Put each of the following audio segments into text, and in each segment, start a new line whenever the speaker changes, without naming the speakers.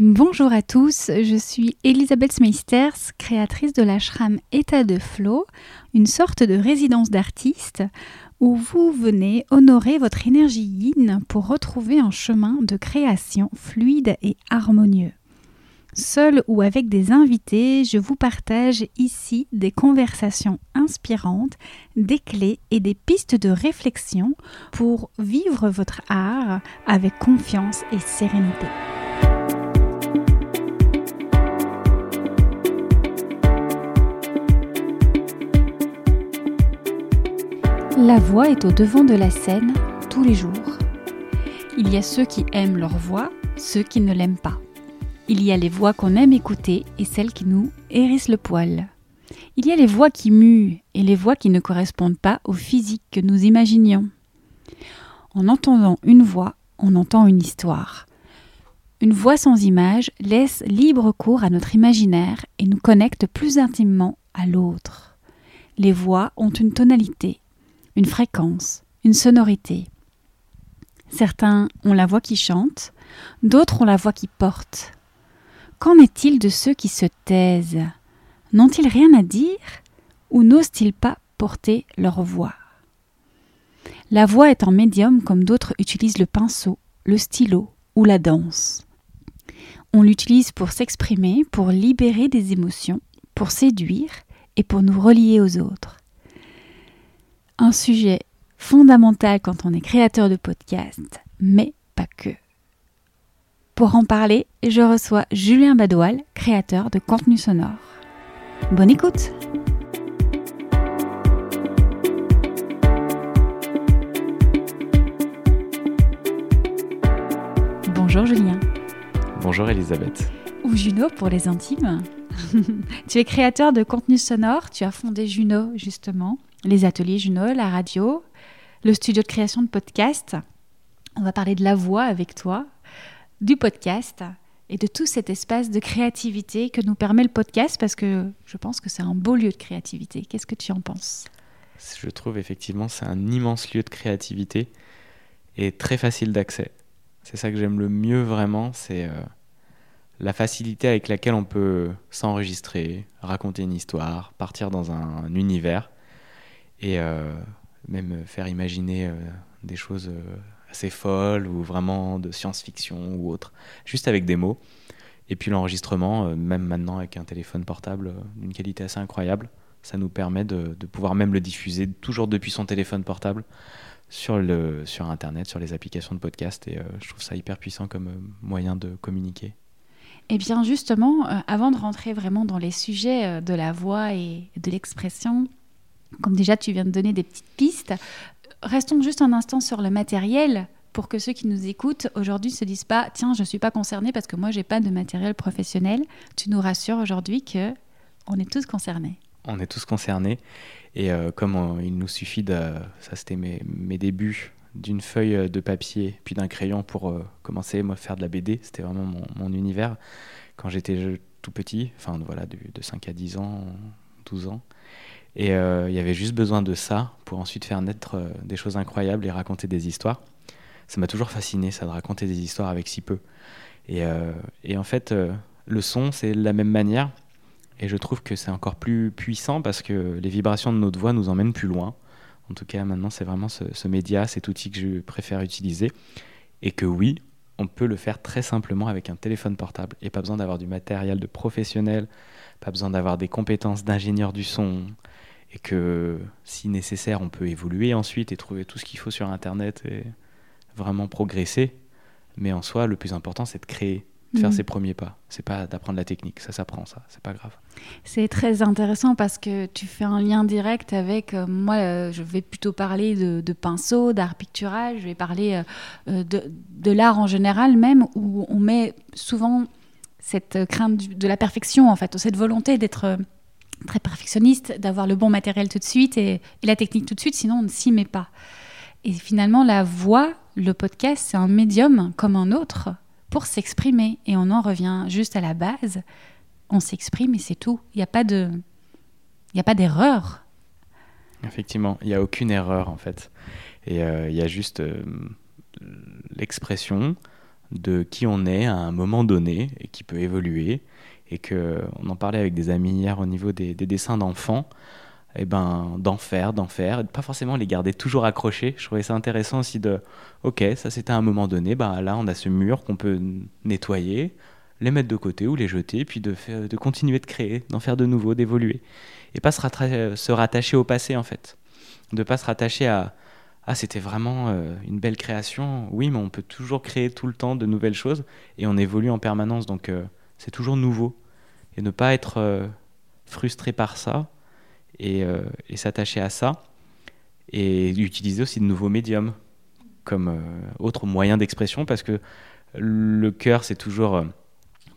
Bonjour à tous, je suis Elisabeth Smeisters, créatrice de l'ashram État de Flow, une sorte de résidence d'artiste où vous venez honorer votre énergie yin pour retrouver un chemin de création fluide et harmonieux. Seul ou avec des invités, je vous partage ici des conversations inspirantes, des clés et des pistes de réflexion pour vivre votre art avec confiance et sérénité. La voix est au devant de la scène tous les jours. Il y a ceux qui aiment leur voix, ceux qui ne l'aiment pas. Il y a les voix qu'on aime écouter et celles qui nous hérissent le poil. Il y a les voix qui muent et les voix qui ne correspondent pas au physique que nous imaginions. En entendant une voix, on entend une histoire. Une voix sans image laisse libre cours à notre imaginaire et nous connecte plus intimement à l'autre. Les voix ont une tonalité, une fréquence, une sonorité. Certains ont la voix qui chante, d'autres ont la voix qui porte. Qu'en est-il de ceux qui se taisent? N'ont-ils rien à dire ou n'osent-ils pas porter leur voix? La voix est un médium comme d'autres utilisent le pinceau, le stylo ou la danse. On l'utilise pour s'exprimer, pour libérer des émotions, pour séduire et pour nous relier aux autres un sujet fondamental quand on est créateur de podcast, mais pas que. Pour en parler, je reçois Julien Badoual, créateur de contenu sonore. Bonne écoute Bonjour Julien.
Bonjour Elisabeth.
Ou Juno pour les intimes. tu es créateur de contenu sonore, tu as fondé Juno justement les ateliers Juno, la radio, le studio de création de podcast. On va parler de la voix avec toi, du podcast et de tout cet espace de créativité que nous permet le podcast parce que je pense que c'est un beau lieu de créativité. Qu'est-ce que tu en penses?
Je trouve effectivement c'est un immense lieu de créativité et très facile d'accès. C'est ça que j'aime le mieux vraiment, c'est euh, la facilité avec laquelle on peut s'enregistrer, raconter une histoire, partir dans un univers et euh, même faire imaginer euh, des choses euh, assez folles ou vraiment de science-fiction ou autre, juste avec des mots. Et puis l'enregistrement, même maintenant avec un téléphone portable d'une qualité assez incroyable, ça nous permet de, pouvoir même le diffuser toujours depuis son téléphone portable sur, le, sur Internet, sur les applications de podcast. Et je trouve ça hyper puissant comme moyen de communiquer.
Eh bien justement, avant de rentrer vraiment dans les sujets de la voix et de l'expression, comme déjà tu viens de donner des petites pistes, restons juste un instant sur le matériel pour que ceux qui nous écoutent aujourd'hui se disent pas tiens je suis pas concerné parce que moi j'ai pas de matériel professionnel. Tu nous rassures aujourd'hui que on est tous concernés.
On est tous concernés et euh, comme il nous suffit de ça c'était mes, mes, débuts d'une feuille de papier puis d'un crayon pour euh, commencer à faire de la BD, c'était vraiment mon, mon, univers quand j'étais tout petit, enfin voilà de, de 5 à 10 ans, 12 ans. Et euh, il y avait juste besoin de ça pour ensuite faire naître euh, des choses incroyables et raconter des histoires. Ça m'a toujours fasciné, ça, de raconter des histoires avec si peu. Et, euh, en fait, le son, c'est la même manière. Et je trouve que c'est encore plus puissant parce que les vibrations de notre voix nous emmènent plus loin. En tout cas, maintenant, c'est vraiment ce, média, cet outil que je préfère utiliser. Et que oui, on peut le faire très simplement avec un téléphone portable. Et pas besoin d'avoir du matériel de professionnel, pas besoin d'avoir des compétences d'ingénieur du son, et que si nécessaire, on peut évoluer ensuite et trouver tout ce qu'il faut sur Internet et vraiment progresser. Mais en soi, le plus important, c'est de créer, de faire mhm. ses premiers pas. C'est pas d'apprendre la technique, ça s'apprend, ça, c'est pas grave.
C'est très intéressant parce que tu fais un lien direct avec euh, moi. Euh, je vais plutôt parler de, pinceau, d'art pictural. Je vais parler euh, de, de l'art en général, même où on met souvent cette crainte de la perfection, en fait, cette volonté d'être très perfectionniste, d'avoir le bon matériel tout de suite et, la technique tout de suite, sinon on ne s'y met pas. Et finalement, la voix, le podcast, c'est un médium comme un autre pour s'exprimer. Et on en revient juste à la base. On s'exprime et c'est tout. Il n'y a pas de, d'erreur.
Effectivement, il n'y a aucune erreur en fait. Et euh, il y a juste euh, l'expression, de qui on est à un moment donné et qui peut évoluer. Et que on en parlait avec des amis hier au niveau des, dessins d'enfants. Et eh ben d'en faire, d'en faire, et pas forcément les garder toujours accrochés. Je trouvais ça intéressant aussi de, ok, ça c'était à un moment donné, ben là on a ce mur qu'on peut nettoyer, les mettre de côté ou les jeter, puis de, faire, de continuer de créer, d'en faire de nouveaux, d'évoluer. Et pas se, se, rattacher au passé en fait. De pas se rattacher à, ah c'était vraiment euh, une belle création. Oui, mais on peut toujours créer tout le temps de nouvelles choses et on évolue en permanence, donc euh, c'est toujours nouveau. Et ne pas être euh, frustré par ça et, et s'attacher à ça et utiliser aussi de nouveaux médiums comme autre moyen d'expression parce que le cœur c'est toujours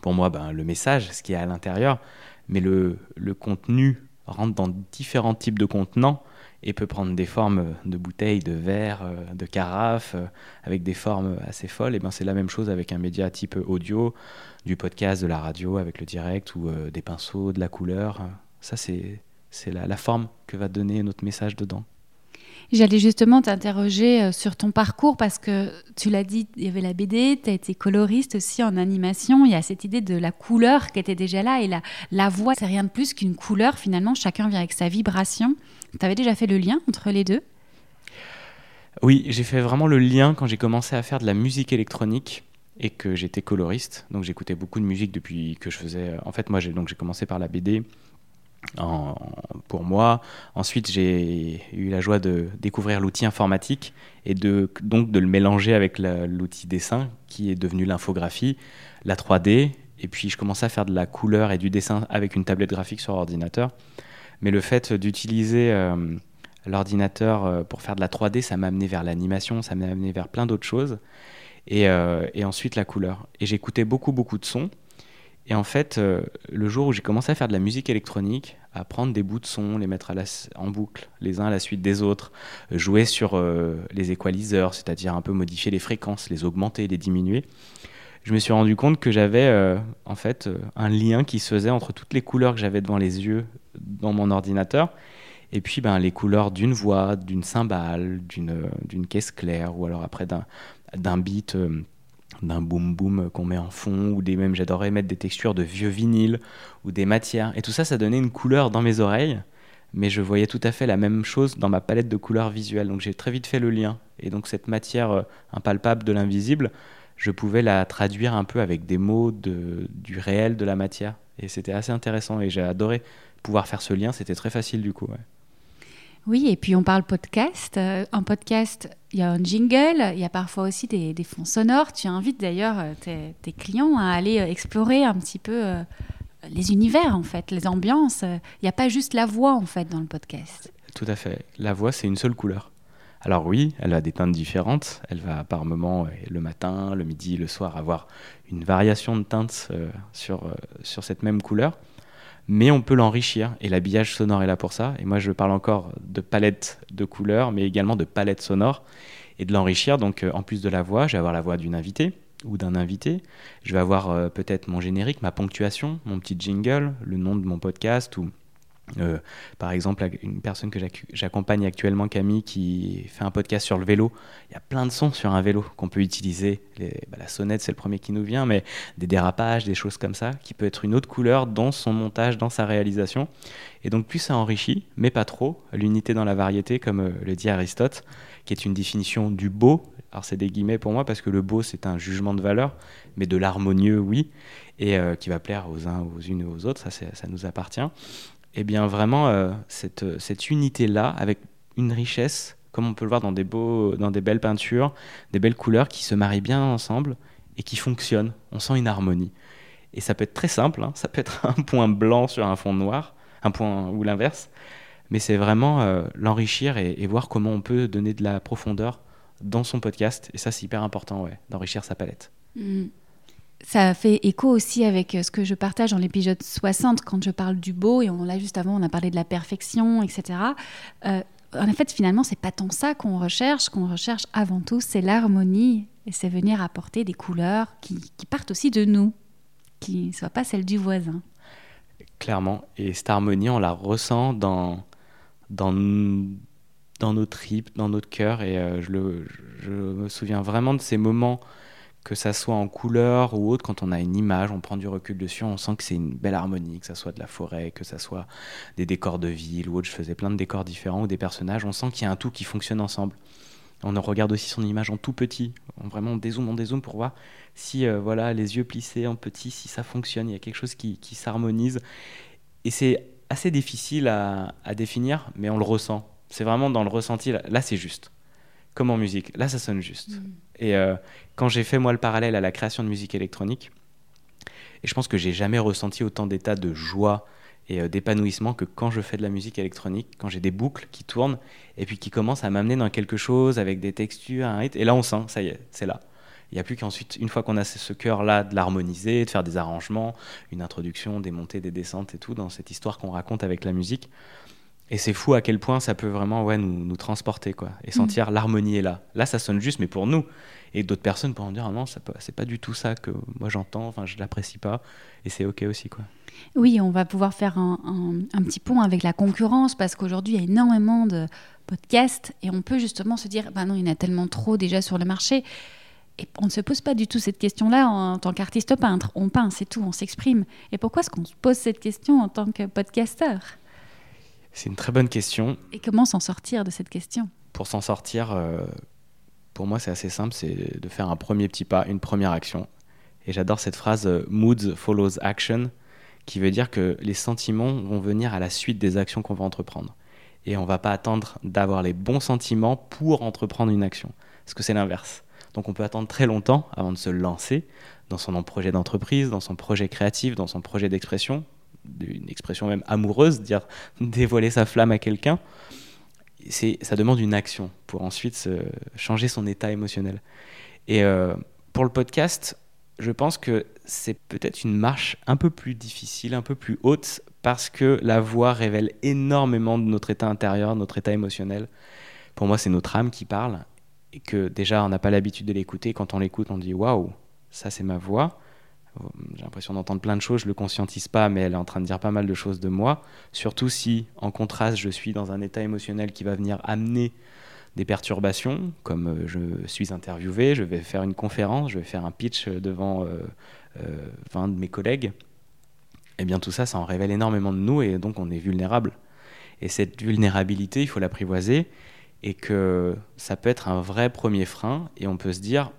pour moi ben, le message, ce qui est à l'intérieur, mais le, le contenu rentre dans différents types de contenants et peut prendre des formes de bouteilles, de verres, euh, de carafes, euh, avec des formes assez folles. Et ben c'est la même chose avec un média type audio, du podcast, de la radio, avec le direct ou euh, des pinceaux, de la couleur. Ça c'est la forme que va donner notre message dedans.
J'allais justement t'interroger sur ton parcours parce que tu l'as dit, il y avait la BD, tu as été coloriste aussi en animation. Il y a cette idée de la couleur qui était déjà là et la, la voix, c'est rien de plus qu'une couleur finalement. Chacun vient avec sa vibration. Tu avais déjà fait le lien entre les deux?
Oui, j'ai fait vraiment le lien quand j'ai commencé à faire de la musique électronique et que j'étais coloriste. Donc j'écoutais beaucoup de musique depuis que je faisais. En fait, moi, j'ai donc j'ai commencé par la BD. pour moi. Ensuite, j'ai eu la joie de découvrir l'outil informatique et de, donc de le mélanger avec l'outil dessin qui est devenu l'infographie, la 3D. Et puis, je commençais à faire de la couleur et du dessin avec une tablette graphique sur ordinateur. Mais le fait d'utiliser euh, l'ordinateur euh, pour faire de la 3D, ça m'a amené vers l'animation, ça m'a amené vers plein d'autres choses. Et, euh, ensuite la couleur. Et j'écoutais beaucoup, beaucoup de sons. Et en fait, le jour où j'ai commencé à faire de la musique électronique, à prendre des bouts de sons, les mettre en boucle, les uns à la suite des autres, jouer sur les équaliseurs, c'est-à-dire un peu modifier les fréquences, les augmenter, les diminuer, je me suis rendu compte que j'avais en fait un lien qui se faisait entre toutes les couleurs que j'avais devant les yeux dans mon ordinateur. Et puis ben, les couleurs d'une voix, d'une cymbale, d'une, euh, caisse claire ou alors après d'un, beat, d'un boom boom qu'on met en fond ou des même j'adorais mettre des textures de vieux vinyles ou des matières. Et tout ça ça donnait une couleur dans mes oreilles mais je voyais tout à fait la même chose dans ma palette de couleurs visuelles. Donc j'ai très vite fait le lien. Et donc cette matière impalpable de l'invisible je pouvais la traduire un peu avec des mots de, du réel, de la matière. Et c'était assez intéressant et j'ai adoré pouvoir faire ce lien. C'était très facile du coup.
Oui, et puis on parle podcast. Euh, en podcast, il y a un jingle, il y a parfois aussi des, des fonds sonores. Tu invites d'ailleurs euh, tes, tes, clients à aller euh, explorer un petit peu les univers, en fait, les ambiances. Il n'y a pas juste la voix, en fait, dans le podcast.
Tout à fait. La voix, c'est une seule couleur. Alors oui, elle a des teintes différentes. Elle va par moments, le matin, le midi, le soir, avoir une variation de teintes sur, sur cette même couleur. Mais on peut l'enrichir et l'habillage sonore est là pour ça. Et moi, je parle encore de palette de couleurs, mais également de palette sonore et de l'enrichir. Donc, en plus de la voix, je vais avoir la voix d'une invitée ou d'un invité. Je vais avoir peut-être mon générique, ma ponctuation, mon petit jingle, le nom de mon podcast ou euh, par exemple, une personne que j'accompagne actuellement, Camille, qui fait un podcast sur le vélo. Il y a plein de sons sur un vélo qu'on peut utiliser. Bah, la sonnette, c'est le premier qui nous vient, mais des dérapages, des choses comme ça, qui peut être une autre couleur dans son montage, dans sa réalisation. Et donc, plus ça enrichit, mais pas trop, l'unité dans la variété, comme euh, le dit Aristote, qui est une définition du beau. Alors, c'est des guillemets pour moi, parce que le beau, c'est un jugement de valeur, mais de l'harmonieux, oui, et euh, qui va plaire aux uns, aux unes et aux autres, ça, ça nous appartient et eh bien vraiment euh, cette, cette unité-là, avec une richesse, comme on peut le voir dans des, beaux, dans des belles peintures, des belles couleurs qui se marient bien ensemble et qui fonctionnent. On sent une harmonie. Et ça peut être très simple, hein. ça peut être un point blanc sur un fond noir, un point ou l'inverse, mais c'est vraiment euh, l'enrichir et, voir comment on peut donner de la profondeur dans son podcast. Et ça, c'est hyper important, ouais, d'enrichir sa palette.
Mmh. Ça fait écho aussi avec euh, ce que je partage dans l'épisode 60 quand je parle du beau, et on l'a juste avant, on a parlé de la perfection, etc. Euh, en fait, finalement, c'est pas tant ça qu'on recherche. qu'on recherche avant tout, c'est l'harmonie, et c'est venir apporter des couleurs qui, partent aussi de nous, qui ne soient pas celles du voisin.
Clairement. Et cette harmonie, on la ressent dans, dans, dans nos tripes, dans notre cœur. Et euh, je, me souviens vraiment de ces moments que ça soit en couleur ou autre, quand on a une image, on prend du recul dessus, on sent que c'est une belle harmonie, que ça soit de la forêt, que ça soit des décors de ville ou autre. Je faisais plein de décors différents ou des personnages. On sent qu'il y a un tout qui fonctionne ensemble. On regarde aussi son image en tout petit. Vraiment on dézoome, on dézoome pour voir si euh, voilà les yeux plissés en petit, si ça fonctionne. Il y a quelque chose qui, s'harmonise. Et c'est assez difficile à, définir, mais on le ressent. C'est vraiment dans le ressenti. Là, c'est juste. Comme en musique. Là, ça sonne juste. Mm. Et euh, quand j'ai fait moi le parallèle à la création de musique électronique, et je pense que j'ai jamais ressenti autant d'état de joie et euh, d'épanouissement que quand je fais de la musique électronique, quand j'ai des boucles qui tournent et puis qui commencent à m'amener dans quelque chose avec des textures, un rythme, et là on sent, ça y est, c'est là. Il n'y a plus qu'ensuite, une fois qu'on a ce cœur-là, de l'harmoniser, de faire des arrangements, une introduction, des montées, des descentes et tout dans cette histoire qu'on raconte avec la musique. Et c'est fou à quel point ça peut vraiment ouais, nous, nous transporter quoi, et sentir mm. l'harmonie est là. Là, ça sonne juste, mais pour nous. Et d'autres personnes pourront dire ah non, c'est pas du tout ça que moi j'entends, enfin je l'apprécie pas, et c'est ok aussi quoi.
Oui, on va pouvoir faire un, un, petit pont avec la concurrence parce qu'aujourd'hui il y a énormément de podcasts et on peut justement se dire bah non, il y en a tellement trop déjà sur le marché. Et on ne se pose pas du tout cette question-là en tant qu'artiste peintre. On peint, c'est tout, on s'exprime. Et pourquoi est-ce qu'on se pose cette question en tant que podcasteur?
C'est une très bonne question.
Et comment s'en sortir de cette question?
Pour s'en sortir, euh, pour moi, c'est assez simple, c'est de faire un premier petit pas, une première action. Et j'adore cette phrase euh, Moods follows action, qui veut dire que les sentiments vont venir à la suite des actions qu'on va entreprendre. Et on ne va pas attendre d'avoir les bons sentiments pour entreprendre une action. Parce que c'est l'inverse. Donc on peut attendre très longtemps avant de se lancer dans son projet d'entreprise, dans son projet créatif, dans son projet d'expression, une expression même amoureuse, dire dévoiler sa flamme à quelqu'un, c'est ça demande une action pour ensuite changer son état émotionnel. Et euh, pour le podcast, je pense que c'est peut-être une marche un peu plus difficile, un peu plus haute, parce que la voix révèle énormément de notre état intérieur, notre état émotionnel. Pour moi, c'est notre âme qui parle, et que déjà, on n'a pas l'habitude de l'écouter. Quand on l'écoute, on dit waouh, ça c'est ma voix. J'ai l'impression d'entendre plein de choses, je le conscientise pas, mais elle est en train de dire pas mal de choses de moi. Surtout si, en contraste, je suis dans un état émotionnel qui va venir amener des perturbations, comme euh, je suis interviewé, je vais faire une conférence, je vais faire un pitch devant 20 euh, euh, de mes collègues. Eh bien tout ça, ça en révèle énormément de nous et donc on est vulnérable. Et cette vulnérabilité, il faut l'apprivoiser et que ça peut être un vrai premier frein et on peut se dire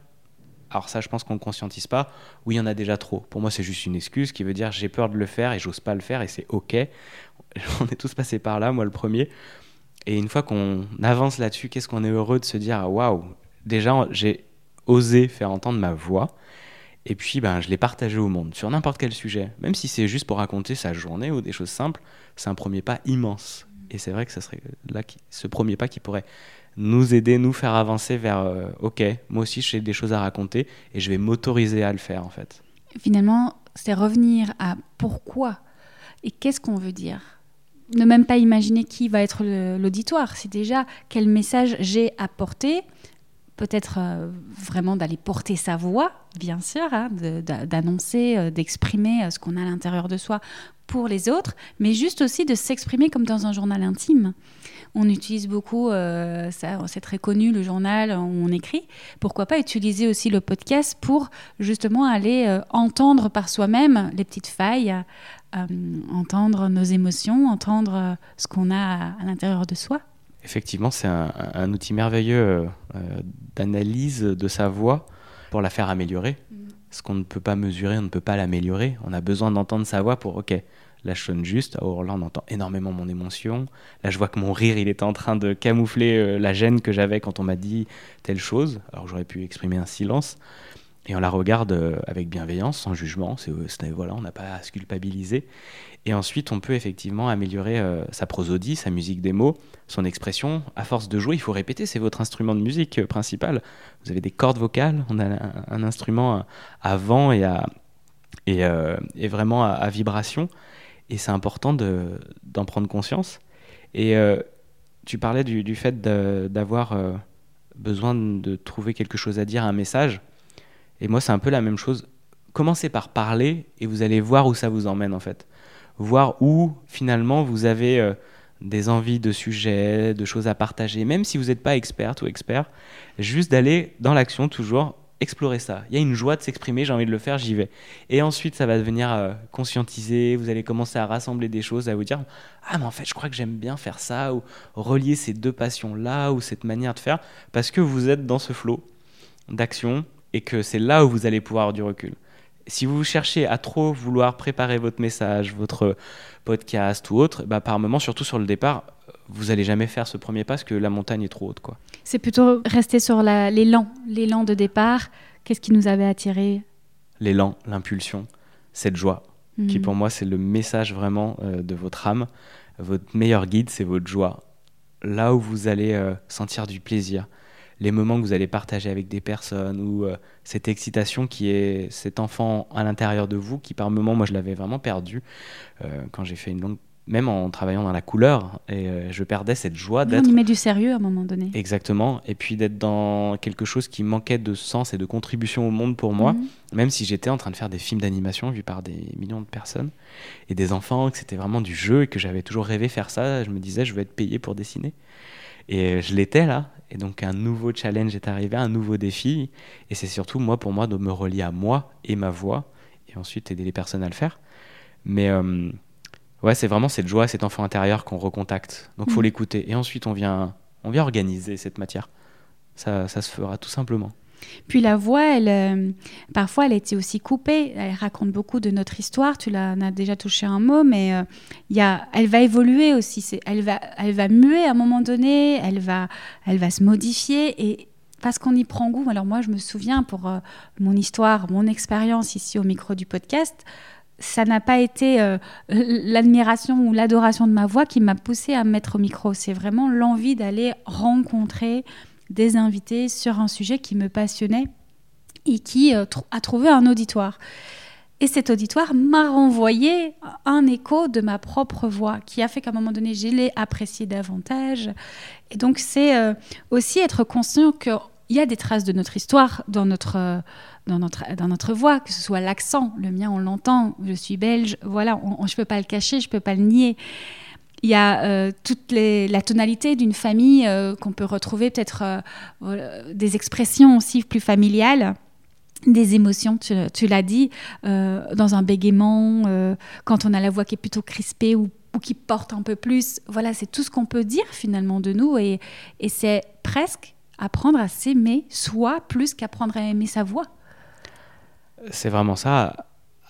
alors ça, je pense qu'on ne conscientise pas. Oui, il y en a déjà trop. Pour moi, c'est juste une excuse qui veut dire j'ai peur de le faire et j'ose pas le faire et c'est ok. On est tous passés par là, moi le premier. Et une fois qu'on avance là-dessus, qu'est-ce qu'on est heureux de se dire waouh, déjà j'ai osé faire entendre ma voix. Et puis, ben, je l'ai partagé au monde sur n'importe quel sujet. Même si c'est juste pour raconter sa journée ou des choses simples, c'est un premier pas immense. Et c'est vrai que ce serait là ce premier pas qui pourrait nous aider, nous faire avancer vers euh, OK, moi aussi j'ai des choses à raconter et je vais m'autoriser à le faire en fait.
Finalement, c'est revenir à pourquoi et qu'est-ce qu'on veut dire. Ne même pas imaginer qui va être l'auditoire, c'est déjà quel message j'ai à porter, peut-être euh, vraiment d'aller porter sa voix, bien sûr, hein, d'annoncer, euh, d'exprimer ce qu'on a à l'intérieur de soi pour les autres, mais juste aussi de s'exprimer comme dans un journal intime. On utilise beaucoup, euh, ça, c'est très connu, le journal où on écrit. Pourquoi pas utiliser aussi le podcast pour justement aller euh, entendre par soi-même les petites failles, euh, entendre nos émotions, entendre ce qu'on a à, l'intérieur de soi
Effectivement, c'est un, outil merveilleux d'analyse de sa voix pour la faire améliorer. Mm. Ce qu'on ne peut pas mesurer, on ne peut pas l'améliorer. On a besoin d'entendre sa voix pour, ok, Là, je sonne juste. Alors là, on entend énormément mon émotion. Là, je vois que mon rire, il est en train de camoufler euh, la gêne que j'avais quand on m'a dit telle chose. Alors j'aurais pu exprimer un silence. Et on la regarde euh, avec bienveillance, sans jugement. C'est, euh, voilà, on n'a pas à se culpabiliser. Et ensuite, on peut effectivement améliorer sa prosodie, sa musique des mots, son expression. À force de jouer, il faut répéter. C'est votre instrument de musique principal. Vous avez des cordes vocales. On a un, instrument à, vent et, à, et, vraiment à vibration et c'est important d'en prendre conscience. Et euh, tu parlais du, fait d'avoir euh, besoin de trouver quelque chose à dire, un message. Et moi, c'est un peu la même chose. Commencez par parler et vous allez voir où ça vous emmène en fait. Voir où finalement vous avez euh, des envies de sujets, de choses à partager, même si vous n'êtes pas experte ou expert, juste d'aller dans l'action toujours explorer ça. Il y a une joie de s'exprimer, j'ai envie de le faire, j'y vais. Et ensuite, ça va devenir euh, conscientiser, vous allez commencer à rassembler des choses, à vous dire Ah, mais en fait, je crois que j'aime bien faire ça, ou relier ces deux passions-là, ou cette manière de faire, parce que vous êtes dans ce flot d'action et que c'est là où vous allez pouvoir avoir du recul. Si vous cherchez à trop vouloir préparer votre message, votre podcast ou autre, bah, par moment, surtout sur le départ, vous allez jamais faire ce premier pas parce que la montagne est trop haute. quoi.
C'est plutôt rester sur l'élan, l'élan de départ. Qu'est-ce qui nous avait attiré?
L'élan, l'impulsion, cette joie, qui
Mhm.
pour moi c'est le message vraiment euh, de votre âme. Votre meilleur guide, c'est votre joie. Là où vous allez euh, sentir du plaisir, les moments que vous allez partager avec des personnes, ou euh, cette excitation qui est cet enfant à l'intérieur de vous, qui par moments, moi je l'avais vraiment perdu euh, quand j'ai fait une longue... Même en travaillant dans la couleur, et euh, je perdais cette joie
On
d'être
y met du sérieux à un moment donné.
Exactement, et puis d'être dans quelque chose qui manquait de sens et de contribution au monde pour moi,
Mhm.
même si j'étais en train de faire des films d'animation vus par des millions de personnes et des enfants, que c'était vraiment du jeu et que j'avais toujours rêvé faire ça, je me disais je vais être payé pour dessiner. Et je l'étais là, et donc un nouveau challenge est arrivé, un nouveau défi, et c'est surtout moi pour moi de me relier à moi et ma voix, et ensuite aider les personnes à le faire. Mais euh, ouais, c'est vraiment cette joie, cet enfant intérieur qu'on recontacte. Donc faut
Mhm.
l'écouter, et ensuite on vient, on vient organiser cette matière. Ça, ça se fera tout simplement.
Puis la voix, elle, euh, parfois, elle a été aussi coupée. Elle raconte beaucoup de notre histoire. Tu l'as, as déjà touché un mot, mais euh, y a, elle va évoluer aussi. Elle va, elle va muer à un moment donné. Elle va, elle va se modifier et parce qu'on y prend goût. Alors moi, je me souviens pour euh, mon histoire, mon expérience ici au micro du podcast. Ça n'a pas été euh, l'admiration ou l'adoration de ma voix qui m'a poussée à me mettre au micro. C'est vraiment l'envie d'aller rencontrer des invités sur un sujet qui me passionnait et qui euh, a trouvé un auditoire. Et cet auditoire m'a renvoyé un écho de ma propre voix, qui a fait qu'à un moment donné, je l'ai apprécié davantage. Et donc, c'est euh, aussi être conscient qu'il y a des traces de notre histoire dans notre, euh, dans notre, dans notre voix, que ce soit l'accent, le mien, on l'entend, je suis belge, voilà, on- je ne peux pas le cacher, je ne peux pas le nier. Il y a euh, toute la tonalité d'une famille euh, qu'on peut retrouver, peut-être euh, des expressions aussi plus familiales, des émotions, tu, l'as dit, dans un bégaiement, quand on a la voix qui est plutôt crispée ou, qui porte un peu plus. Voilà, c'est tout ce qu'on peut dire finalement de nous et c'est presque apprendre à s'aimer soi plus qu'apprendre à aimer sa voix.
C'est vraiment ça.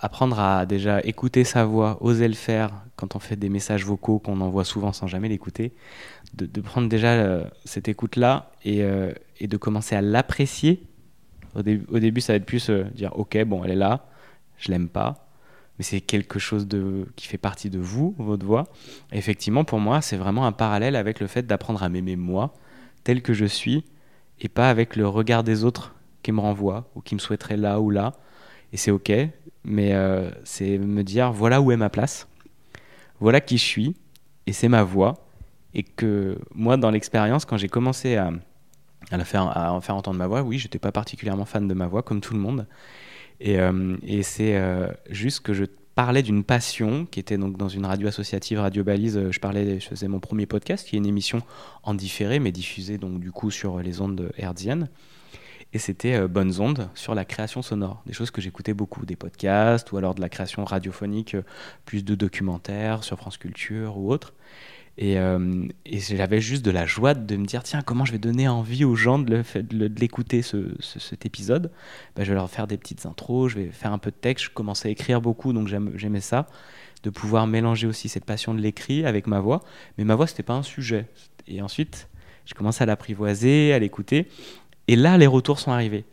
Apprendre à déjà écouter sa voix, oser le faire quand on fait des messages vocaux qu'on envoie souvent sans jamais l'écouter. De, prendre déjà euh, cette écoute-là et, euh, et de commencer à l'apprécier. Au, dé- au début, ça va être plus euh, dire Ok, bon, elle est là, je l'aime pas, mais c'est quelque chose de, qui fait partie de vous, votre voix. Effectivement, pour moi, c'est vraiment un parallèle avec le fait d'apprendre à m'aimer moi, tel que je suis, et pas avec le regard des autres qui me renvoient ou qui me souhaiteraient là ou là. Et c'est ok, mais euh, c'est me dire voilà où est ma place, voilà qui je suis, et c'est ma voix. Et que moi, dans l'expérience, quand j'ai commencé à, à, la faire, à en faire entendre ma voix, oui, j'étais pas particulièrement fan de ma voix, comme tout le monde. Et, euh, et c'est euh, juste que je parlais d'une passion qui était donc dans une radio associative, Radio Balise. Je parlais, je faisais mon premier podcast, qui est une émission en différé, mais diffusée donc du coup sur les ondes hertziennes. Et c'était euh, Bonnes Ondes sur la création sonore, des choses que j'écoutais beaucoup, des podcasts ou alors de la création radiophonique, euh, plus de documentaires sur France Culture ou autre. Et, euh, et j'avais juste de la joie de me dire tiens, comment je vais donner envie aux gens de l'écouter ce, ce- cet épisode? Ben, Je vais leur faire des petites intros, je vais faire un peu de texte. Je commençais à écrire beaucoup, donc j'aimais ça, de pouvoir mélanger aussi cette passion de l'écrit avec ma voix. Mais ma voix, c'était pas un sujet. Et ensuite, je commençais à l'apprivoiser, à l'écouter. Et là, les retours sont arrivés.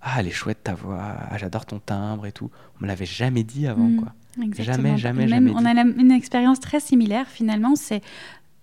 Ah, elle est chouette ta voix, ah, j'adore ton timbre et tout. On me l'avait jamais dit avant,
Mm.
quoi.
Exactement.
Jamais, jamais,
Même,
jamais
On
dit.
a une expérience très similaire finalement. C'est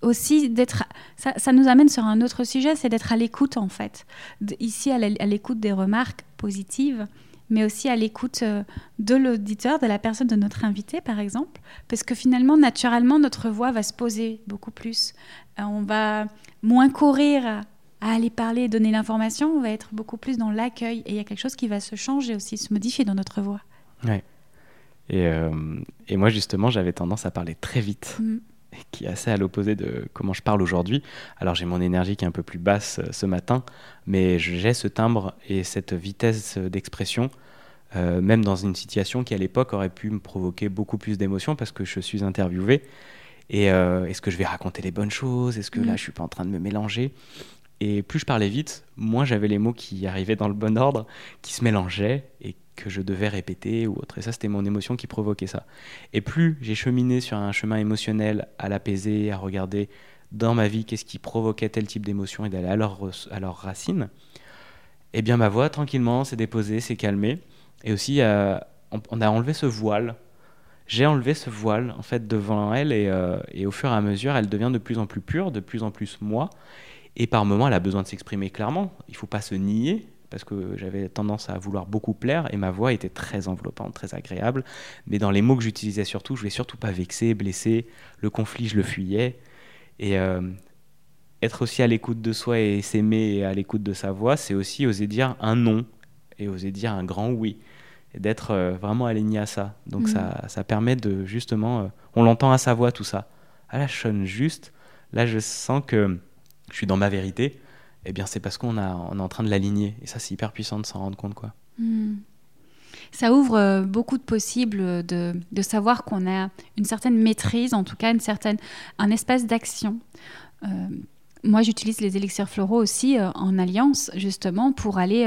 aussi d'être. Ça, ça nous amène sur un autre sujet, c'est d'être à l'écoute en fait. D- ici, à l'écoute des remarques positives, mais aussi à l'écoute euh, de l'auditeur, de la personne de notre invité par exemple, parce que finalement, naturellement, notre voix va se poser beaucoup plus. Euh, on va moins courir à, aller parler, donner l'information, on va être beaucoup plus dans l'accueil. Et il y a quelque chose qui va se changer aussi, se modifier dans notre voix.
Et, euh, et moi, justement, j'avais tendance à parler très vite.
Mm.
qui est assez à l'opposé de comment je parle aujourd'hui. Alors j'ai mon énergie qui est un peu plus basse euh, ce matin, mais j'ai ce timbre et cette vitesse d'expression, euh, même dans une situation qui à l'époque aurait pu me provoquer beaucoup plus d'émotions parce que je suis interviewé. Et euh, est-ce que je vais raconter les bonnes choses? Est-ce que là mm. je suis pas en train de me mélanger? Et plus je parlais vite, moins j'avais les mots qui arrivaient dans le bon ordre, qui se mélangeaient et que je devais répéter ou autre. Et ça, c'était mon émotion qui provoquait ça. Et plus j'ai cheminé sur un chemin émotionnel à l'apaiser, à regarder dans ma vie qu'est-ce qui provoquait tel type d'émotion et d'aller à leurs à leur racines, eh bien ma voix tranquillement s'est déposée, s'est calmée. Et aussi, euh, on, a enlevé ce voile. J'ai enlevé ce voile en fait devant elle euh, et, au fur et à mesure, elle devient de plus en plus pure, de plus en plus moi. Et par moments, elle a besoin de s'exprimer clairement. Il ne faut pas se nier parce que j'avais tendance à vouloir beaucoup plaire et ma voix était très enveloppante, très agréable. Mais dans les mots que j'utilisais surtout, je voulais surtout pas vexer, blesser. Le conflit, je le fuyais. Et euh, être aussi à l'écoute de soi et s'aimer à l'écoute de sa voix, c'est aussi oser dire un non et oser dire un grand oui. Et d'être euh, vraiment aligné à ça. Donc mmh. ça, ça, permet de justement. Euh, on l'entend à sa voix tout ça. Ah là, je sonne juste. Là, je sens que je suis dans ma vérité eh bien c'est parce qu'on on est en train de l'aligner. Et ça, c'est hyper puissant de s'en rendre compte. quoi. Hmm.
Ça ouvre euh, beaucoup de possibles de, de savoir qu'on a une certaine maîtrise, en tout cas une certaine, un espace d'action. Euh, moi, j'utilise les élixirs floraux aussi euh, en alliance, justement, pour aller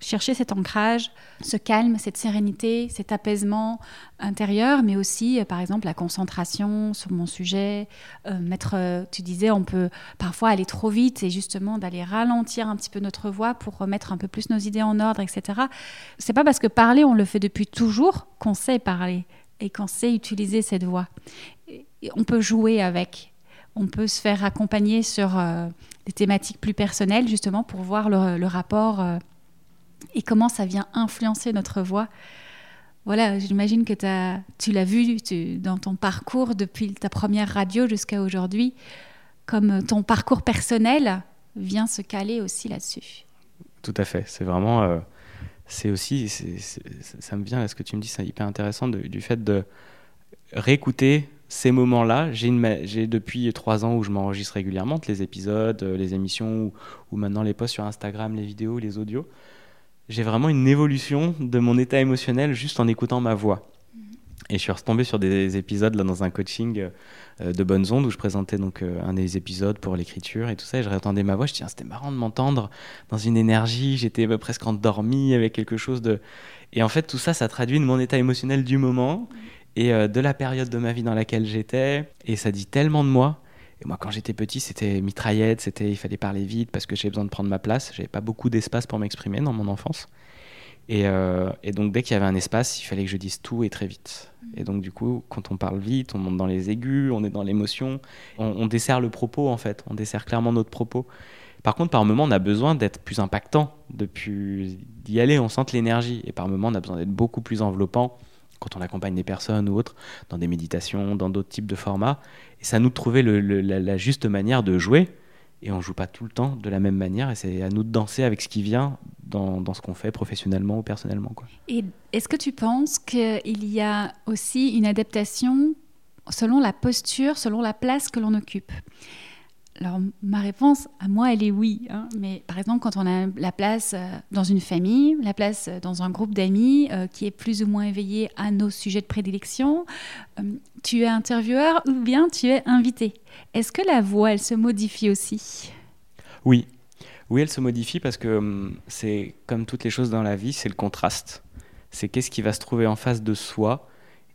chercher cet ancrage, ce calme, cette sérénité, cet apaisement intérieur, mais aussi, euh, par exemple, la concentration sur mon sujet. Euh, mettre, euh, tu disais, on peut parfois aller trop vite et justement d'aller ralentir un petit peu notre voix pour remettre un peu plus nos idées en ordre, etc. C'est pas parce que parler, on le fait depuis toujours qu'on sait parler et qu'on sait utiliser cette voix. on peut jouer avec. On peut se faire accompagner sur des thématiques plus personnelles, justement, pour voir le, le rapport et comment ça vient influencer notre voix. Voilà, j'imagine que tu l'as vu dans ton parcours depuis ta première radio jusqu'à aujourd'hui, comme ton parcours personnel vient se caler aussi là-dessus.
Tout à fait, c'est vraiment, euh, c'est aussi, ça me vient à ce que tu me dis, c'est hyper intéressant du fait de réécouter ces moments-là. J'ai depuis trois ans où je m'enregistre régulièrement, les épisodes, euh, les émissions, ou maintenant les posts sur Instagram, les vidéos, les audios j'ai vraiment une évolution de mon état émotionnel juste en écoutant ma voix. Et je suis retombé sur des épisodes là, dans un coaching euh, de Bonnes Ondes où je présentais donc euh, un des épisodes pour l'écriture et tout ça. Et je réentendais ma voix. Je me disais, c'était marrant de m'entendre dans une énergie. J'étais euh, presque endormi avec quelque chose de. Et en fait, tout ça, ça traduit de mon état émotionnel du moment et de la période de ma vie dans laquelle j'étais. Et ça dit tellement de moi. Et moi, quand j'étais petit, c'était mitraillette, c'était il fallait parler vite parce que j'avais besoin de prendre ma place. J'avais pas beaucoup d'espace pour m'exprimer dans mon enfance. Et, euh, et donc, dès qu'il y avait un espace, il fallait que je dise tout et très vite. Et donc, du coup, quand on parle vite, on monte dans les aigus, on est dans l'émotion, on, dessert le propos en fait, on dessert clairement notre propos. Par contre, par moment, on a besoin d'être plus impactant, d'y aller, on sent l'énergie. Et par moment, on a besoin d'être beaucoup plus enveloppant quand on accompagne des personnes ou autres, dans des méditations, dans d'autres types de formats. Et c'est à nous de trouver la, juste manière de jouer. Et on joue pas tout le temps de la même manière. Et c'est à nous de danser avec ce qui vient dans, ce qu'on fait professionnellement ou personnellement.
Et est-ce que tu penses qu'il y a aussi une adaptation selon la posture, selon la place que l'on occupe? Alors, ma réponse à moi, elle est oui. Hein. Mais par exemple, quand on a la place euh, dans une famille, la place euh, dans un groupe d'amis euh, qui est plus ou moins éveillé à nos sujets de prédilection, tu es intervieweur ou bien tu es invité. Est-ce que la voix, elle se modifie aussi?
Oui. Oui, elle se modifie parce que hum, c'est comme toutes les choses dans la vie, c'est le contraste. C'est qu'est-ce qui va se trouver en face de soi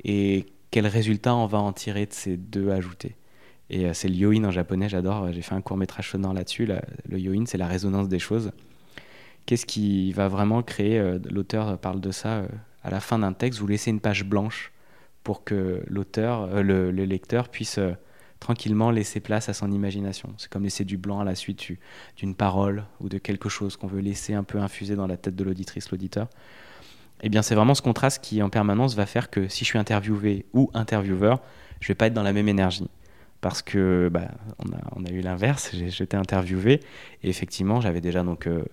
et quel résultat on va en tirer de ces deux ajoutés. Et euh, c'est le yoin en japonais, j'adore. J'ai fait un court métrage sonore là-dessus. Le yoin, c'est la résonance des choses. Qu'est-ce qui va vraiment créer euh, L'auteur parle de ça euh, à la fin d'un texte? Vous laissez une page blanche pour que l'auteur, le, lecteur puisse tranquillement laisser place à son imagination. C'est comme laisser du blanc à la suite d'une parole ou de quelque chose qu'on veut laisser un peu infuser dans la tête de l'auditrice, l'auditeur. Eh bien, c'est vraiment ce contraste qui, en permanence, va faire que si je suis interviewé ou intervieweur, je vais pas être dans la même énergie parce que bah, on, a, eu l'inverse. J'étais interviewé et effectivement, j'avais déjà donc euh,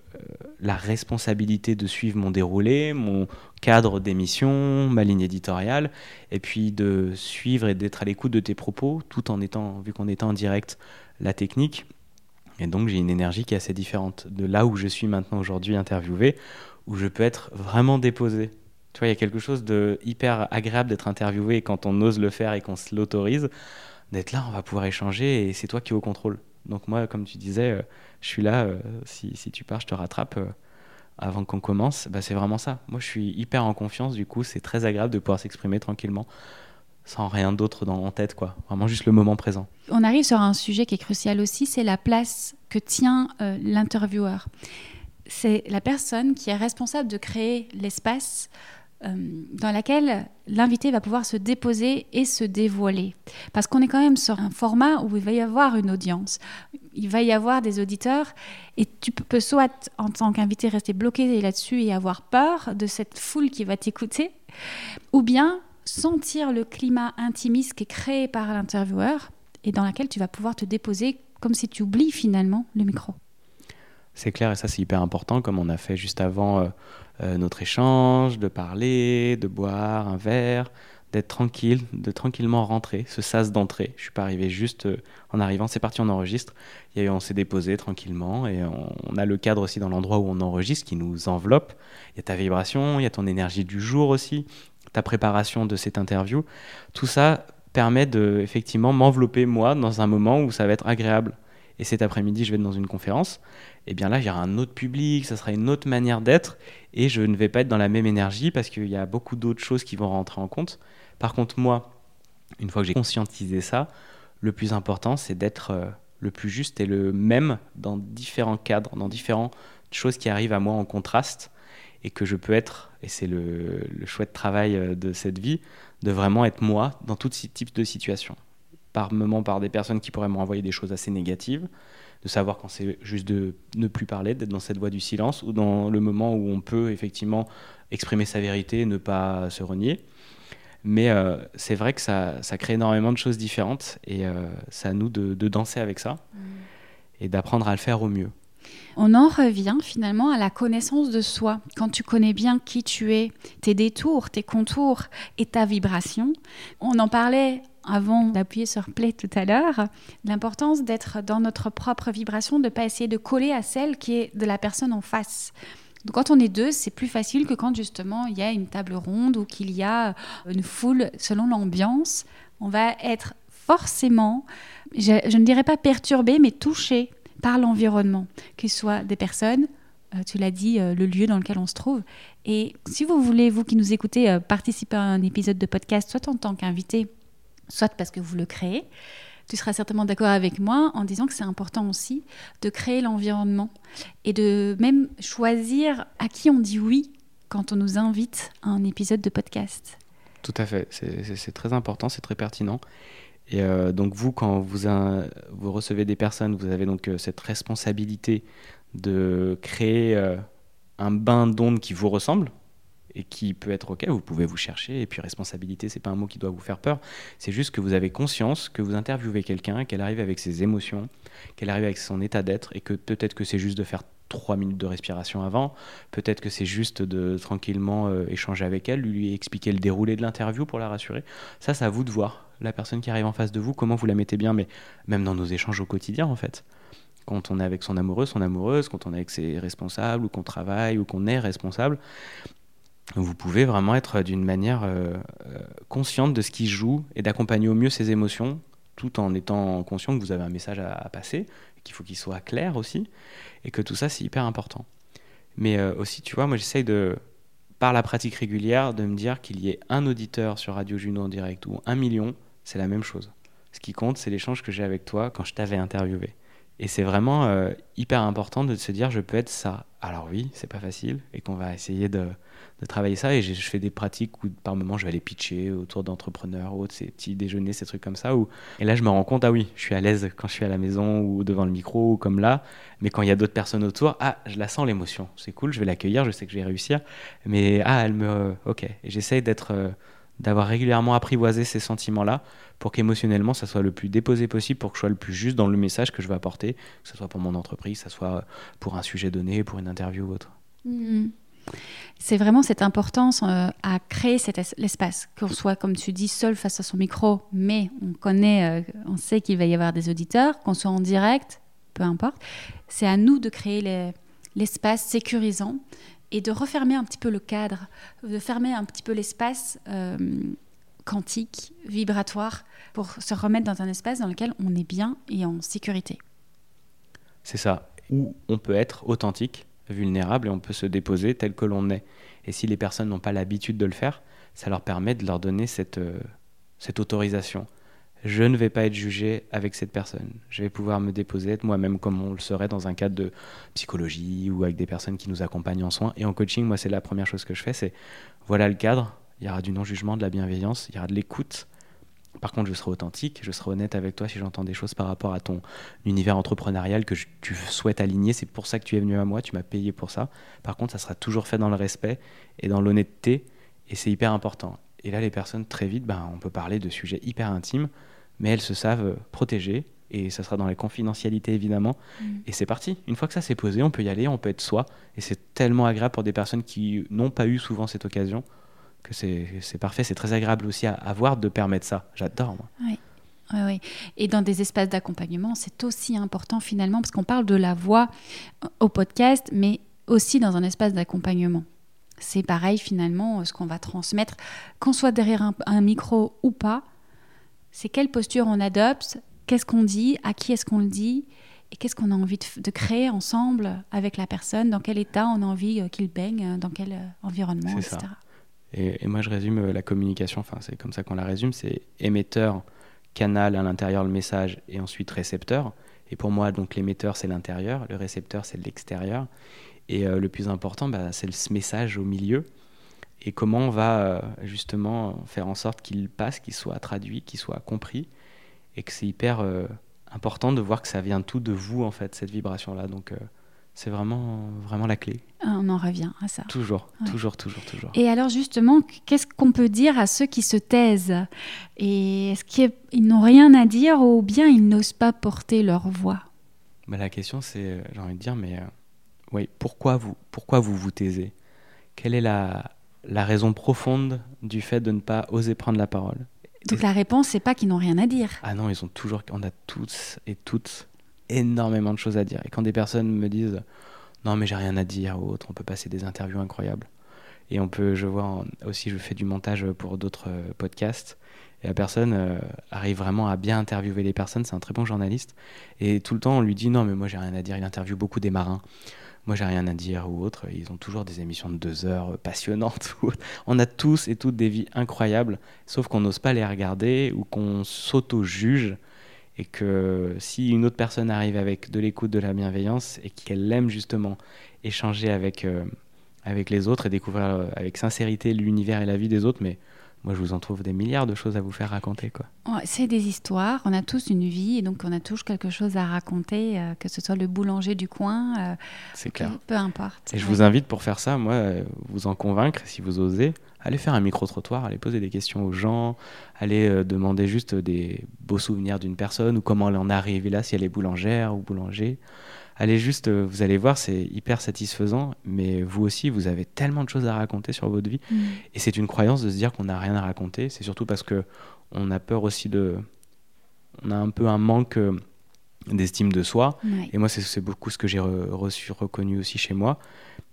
la responsabilité de suivre mon déroulé, mon cadre d'émission, ma ligne éditoriale, et puis de suivre et d'être à l'écoute de tes propos, tout en étant, vu qu'on était en direct, la technique. Et donc j'ai une énergie qui est assez différente de là où je suis maintenant aujourd'hui interviewé, où je peux être vraiment déposé. Tu vois, il y a quelque chose de hyper agréable d'être interviewé quand on ose le faire et qu'on se l'autorise, d'être là, on va pouvoir échanger et c'est toi qui es au contrôle. Donc moi, comme tu disais, euh, je suis là, euh, si, si, tu pars, je te rattrape euh, avant qu'on commence. Bah, c'est vraiment ça. Moi, je suis hyper en confiance, du coup, c'est très agréable de pouvoir s'exprimer tranquillement sans rien d'autre dans en tête, quoi. Vraiment juste le moment présent.
On arrive sur un sujet qui est crucial aussi, c'est la place que tient l'intervieweur. C'est la personne qui est responsable de créer l'espace dans laquelle l'invité va pouvoir se déposer et se dévoiler. Parce qu'on est quand même sur un format où il va y avoir une audience, il va y avoir des auditeurs, et tu peux soit en tant qu'invité rester bloqué là-dessus et avoir peur de cette foule qui va t'écouter, ou bien sentir le climat intimiste qui est créé par l'intervieweur et dans laquelle tu vas pouvoir te déposer comme si tu oublies finalement le micro.
C'est clair et ça c'est hyper important comme on a fait juste avant euh, euh, notre échange, de parler, de boire un verre, d'être tranquille, de tranquillement rentrer, ce sas d'entrée. Je suis pas arrivé juste euh, en arrivant, c'est parti, on enregistre. Et on s'est déposé tranquillement et on, a le cadre aussi dans l'endroit où on enregistre qui nous enveloppe. Il y a ta vibration, il y a ton énergie du jour aussi, ta préparation de cette interview. Tout ça permet de effectivement m'envelopper moi dans un moment où ça va être agréable. Et cet après-midi, je vais dans une conférence eh bien là, il y aura un autre public, ça sera une autre manière d'être, et je ne vais pas être dans la même énergie parce qu'il y a beaucoup d'autres choses qui vont rentrer en compte. Par contre, moi, une fois que j'ai conscientisé ça, le plus important, c'est d'être euh, le plus juste et le même dans différents cadres, dans différentes choses qui arrivent à moi en contraste, et que je peux être, et c'est le, le chouette travail euh, de cette vie, de vraiment être moi dans tout type de situations. Par moments, par des personnes qui pourraient m'envoyer des choses assez négatives, de savoir quand c'est juste de ne plus parler, d'être dans cette voie du silence, ou dans le moment où on peut effectivement exprimer sa vérité et ne pas se renier. Mais euh, c'est vrai que ça, ça, crée énormément de choses différentes et euh, c'est à nous de, danser avec ça mm. et d'apprendre à le faire au mieux.
On en revient finalement à la connaissance de soi. Quand tu connais bien qui tu es, tes détours, tes contours et ta vibration, on en parlait avant d'appuyer sur play tout à l'heure, l'importance d'être dans notre propre vibration, de ne pas essayer de coller à celle qui est de la personne en face. Donc quand on est deux, c'est plus facile que quand justement il y a une table ronde ou qu'il y a une foule selon l'ambiance. On va être forcément, je, ne dirais pas perturbé, mais touché par l'environnement, ce soit des personnes, euh, tu l'as dit, euh, le lieu dans lequel on se trouve. Et si vous voulez, vous qui nous écoutez, euh, participer à un épisode de podcast, soit en tant qu'invité, soit parce que vous le créez. Tu seras certainement d'accord avec moi en disant que c'est important aussi de créer l'environnement et de même choisir à qui on dit oui quand on nous invite à un épisode de podcast.
Tout à fait, c'est très important, c'est très pertinent. Et euh, donc vous, quand vous, recevez des personnes, vous avez donc euh, cette responsabilité de créer euh, un bain d'ondes qui vous ressemble, et qui peut être ok, vous pouvez vous chercher. Et puis responsabilité, c'est pas un mot qui doit vous faire peur. C'est juste que vous avez conscience que vous interviewez quelqu'un, qu'elle arrive avec ses émotions, qu'elle arrive avec son état d'être, et que peut-être que c'est juste de faire trois minutes de respiration avant, peut-être que c'est juste de tranquillement euh, échanger avec elle, lui expliquer le déroulé de l'interview pour la rassurer. Ça, c'est à vous de voir. La personne qui arrive en face de vous, comment vous la mettez bien, mais même dans nos échanges au quotidien, en fait quand on est avec son amoureux, son amoureuse, quand on est avec ses responsables, ou qu'on travaille, ou qu'on est responsable, vous pouvez vraiment être d'une manière euh, euh, consciente de ce qui joue et d'accompagner au mieux ses émotions, tout en étant conscient que vous avez un message à, passer, qu'il faut qu'il soit clair aussi, et que tout ça c'est hyper important. Mais euh, aussi, tu vois, moi j'essaye de, par la pratique régulière, de me dire qu'il y ait un auditeur sur Radio Juno en direct ou un million, c'est la même chose. Ce qui compte, c'est l'échange que j'ai avec toi quand je t'avais interviewé. Et c'est vraiment hyper important de se dire, je peux être ça. Alors oui, c'est pas facile, et qu'on va essayer de, travailler ça. Et je fais des pratiques où par moment je vais aller pitcher autour d'entrepreneurs, autres, ces petits déjeuners, ces trucs comme ça. Et là je me rends compte, ah oui, je suis à l'aise quand je suis à la maison ou devant le micro ou comme là. Mais quand il y a d'autres personnes autour, ah, je la sens l'émotion. C'est cool, je vais l'accueillir, je sais que je vais réussir. Mais ah, elle me. Ok. Et j'essaye d'être. Euh, d'avoir régulièrement apprivoisé ces sentiments-là pour qu'émotionnellement, ça soit le plus déposé possible, pour que je sois le plus juste dans le message que je vais apporter, que ce soit pour mon entreprise, que ce soit pour un sujet donné, pour une interview ou autre.
Mhm. C'est vraiment cette importance euh, à créer cet espace, qu'on soit, comme tu dis, seul face à son micro, mais on connaît, euh, on sait qu'il va y avoir des auditeurs, qu'on soit en direct, peu importe. C'est à nous de créer l'espace sécurisant et de refermer un petit peu le cadre, de fermer un petit peu l'espace euh, quantique, vibratoire, pour se remettre dans un espace dans lequel on est bien et en sécurité.
C'est ça, où on peut être authentique, vulnérable et on peut se déposer tel que l'on est. Et si les personnes n'ont pas l'habitude de le faire, ça leur permet de leur donner cette, euh, cette autorisation je ne vais pas être jugé avec cette personne. Je vais pouvoir me déposer, être moi-même comme on le serait dans un cadre de psychologie ou avec des personnes qui nous accompagnent en soins. Et en coaching, moi, c'est la première chose que je fais, c'est voilà le cadre, il y aura du non-jugement, de la bienveillance, il y aura de l'écoute. Par contre, je serai authentique, je serai honnête avec toi si j'entends des choses par rapport à ton univers entrepreneurial que tu souhaites aligner. C'est pour ça que tu es venu à moi, tu m'as payé pour ça. Par contre, ça sera toujours fait dans le respect et dans l'honnêteté, et c'est hyper important. Et là, les personnes, très vite, ben, on peut parler de sujets hyper intimes mais elles se savent protégées et ça sera dans les confidentialités évidemment. Mm. Et c'est parti. Une fois que ça s'est posé, on peut y aller, on peut être soi. Et c'est tellement agréable pour des personnes qui n'ont pas eu souvent cette occasion que c'est parfait. C'est très agréable aussi à, avoir de permettre ça. J'adore, moi.
Oui. Oui, oui. Et dans des espaces d'accompagnement, c'est aussi important finalement, parce qu'on parle de la voix au podcast, mais aussi dans un espace d'accompagnement. C'est pareil finalement, ce qu'on va transmettre, qu'on soit derrière un micro ou pas, c'est quelle posture on adopte, qu'est-ce qu'on dit, à qui est-ce qu'on le dit, et qu'est-ce qu'on a envie de, créer ensemble avec la personne, dans quel état on a envie euh, qu'il baigne, euh, dans quel euh, environnement, etc.
Et, moi, je résume la communication, enfin, c'est comme ça qu'on la résume, c'est émetteur, canal à l'intérieur, le message, et ensuite récepteur. Et pour moi, donc l'émetteur, c'est l'intérieur, le récepteur, c'est l'extérieur. Et le plus important, bah, c'est ce message au milieu et comment on va euh, justement faire en sorte qu'il passe, qu'il soit traduit, qu'il soit compris, et que c'est hyper euh, important de voir que ça vient tout de vous en fait cette vibration là. Donc euh, c'est vraiment vraiment la clé.
Ah, on en revient à ça.
Toujours, toujours, toujours, toujours.
Et alors justement, qu'est-ce qu'on peut dire à ceux qui se taisent? Et est-ce qu'ils n'ont rien à dire ou bien ils n'osent pas porter leur voix?
Bah, La question c'est, j'ai envie de dire, mais oui, pourquoi vous, pourquoi vous vous taisez? Quelle est la, la raison profonde du fait de ne pas oser prendre la parole.
Donc la réponse, c'est pas qu'ils n'ont rien à dire.
Ah non, ils ont toujours, on a tous et toutes énormément de choses à dire. Et quand des personnes me disent non mais j'ai rien à dire ou autre, on peut passer des interviews incroyables. Et on peut, je vois aussi, je fais du montage pour d'autres euh, podcasts. Et la personne euh, arrive vraiment à bien interviewer les personnes. C'est un très bon journaliste. Et tout le temps, on lui dit non mais moi j'ai rien à dire. Il interviewe beaucoup des marins moi j'ai rien à dire ou autre. Ils ont toujours des émissions de deux heures euh, passionnantes. on a tous et toutes des vies incroyables, sauf qu'on n'ose pas les regarder ou qu'on s'auto-juge. Et que si une autre personne arrive avec de l'écoute, de la bienveillance et qu'elle aime justement échanger avec, euh, avec les autres et découvrir euh, avec sincérité l'univers et la vie des autres, mais moi je vous en trouve des milliards de choses à vous faire raconter. quoi.
C'est des histoires, on a tous une vie et donc on a tous quelque chose à raconter, euh, que ce soit le boulanger du coin. Euh,
c'est clair.
Peu importe.
Et je vous invite pour faire ça, moi, euh, vous en convaincre, si vous osez, allez faire un micro-trottoir, allez poser des questions aux gens, allez demander juste des beaux souvenirs d'une personne ou comment elle en est arrivée là, si elle est boulangère ou boulanger allez juste, euh, vous allez voir, c'est hyper satisfaisant, mais vous aussi, vous avez tellement de choses à raconter sur votre vie. Mm. Et c'est une croyance de se dire qu'on n'a rien à raconter. C'est surtout parce que on a peur aussi de. On a un peu un manque euh, d'estime de soi. Et moi, c'est beaucoup ce que j'ai reçu, reconnu aussi chez moi.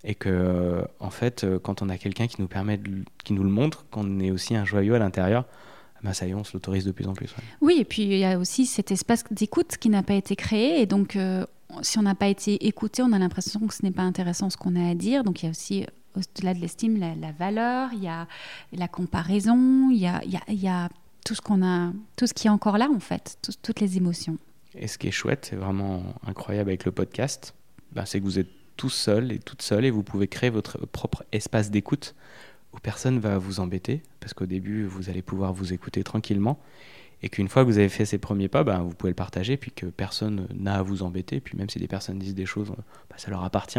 Et que, euh, en fait, quand on a quelqu'un qui nous permet, qui nous le montre, qu'on est aussi un joyau à l'intérieur, ben ça y est, on se l'autorise de plus en plus.
Oui, et puis il y a aussi cet espace d'écoute qui n'a pas été créé. Et donc, si on n'a pas été écouté, on a l'impression que ce n'est pas intéressant ce qu'on a à dire. Donc il y a aussi, au-delà de l'estime, la, valeur, il y a la comparaison, il y a, il y a, tout ce a, tout ce qui est encore là en fait, toutes les émotions.
Et ce qui est chouette, c'est vraiment incroyable avec le podcast, ben, c'est que vous êtes tout seul et toute seule et vous pouvez créer votre propre espace d'écoute où personne va vous embêter parce qu'au début vous allez pouvoir vous écouter tranquillement et qu'une fois que vous avez fait ces premiers pas, ben, vous pouvez le partager, puis que personne n'a à vous embêter, puis même si des personnes disent des choses, ben, ça leur appartient.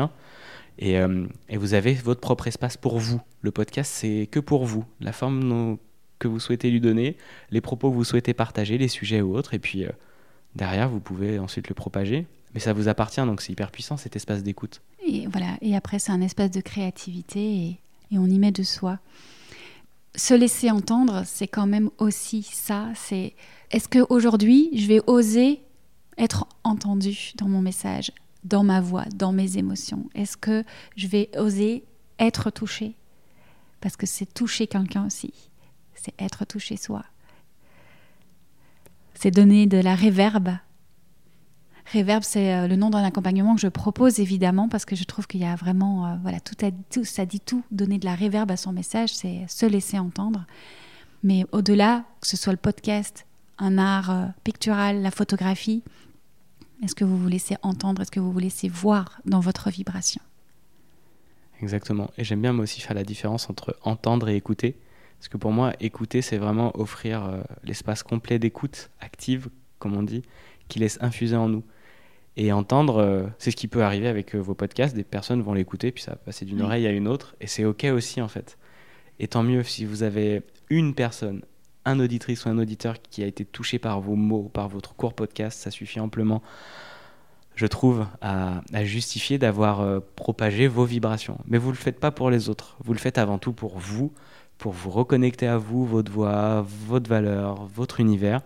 Et, euh, et, vous avez votre propre espace pour vous. Le podcast, c'est que pour vous. La forme que vous souhaitez lui donner, les propos que vous souhaitez partager, les sujets ou autres, et puis euh, derrière, vous pouvez ensuite le propager. Mais ça vous appartient, donc c'est hyper puissant cet espace d'écoute.
Et voilà, et après c'est un espace de créativité et on y met de soi. Se laisser entendre, c'est quand même aussi ça. C'est est-ce qu'aujourd'hui, je vais oser être entendu dans mon message, dans ma voix, dans mes émotions? Est-ce que je vais oser être touché Parce que c'est toucher quelqu'un aussi. C'est être touché soi. C'est donner de la réverbe Reverb, c'est euh, le nom d'un accompagnement que je propose évidemment parce que je trouve qu'il y a vraiment, euh, voilà, tout, a, ça dit tout. Donner de la réverb à son message, c'est se laisser entendre. Mais au-delà, que ce soit le podcast, un art euh, pictural, la photographie, est-ce que vous vous laissez entendre, est-ce que vous vous laissez voir dans votre vibration?
Exactement. Et j'aime bien moi aussi faire la différence entre entendre et écouter. Parce que pour moi, écouter, c'est vraiment offrir l'espace complet d'écoute active, comme on dit, qui laisse infuser en nous. Et entendre, euh, c'est ce qui peut arriver avec euh, vos podcasts. Des personnes vont l'écouter, puis ça va passer d'une oreille à une autre. Et c'est OK aussi, en fait. Et tant mieux si vous avez une personne, un auditrice ou un auditeur qui a été touché par vos mots, par votre court podcast, ça suffit amplement, je trouve, à, justifier d'avoir euh, propagé vos vibrations. Mais vous ne le faites pas pour les autres. Vous le faites avant tout pour vous, pour vous reconnecter à vous, votre voix, votre valeur, votre univers.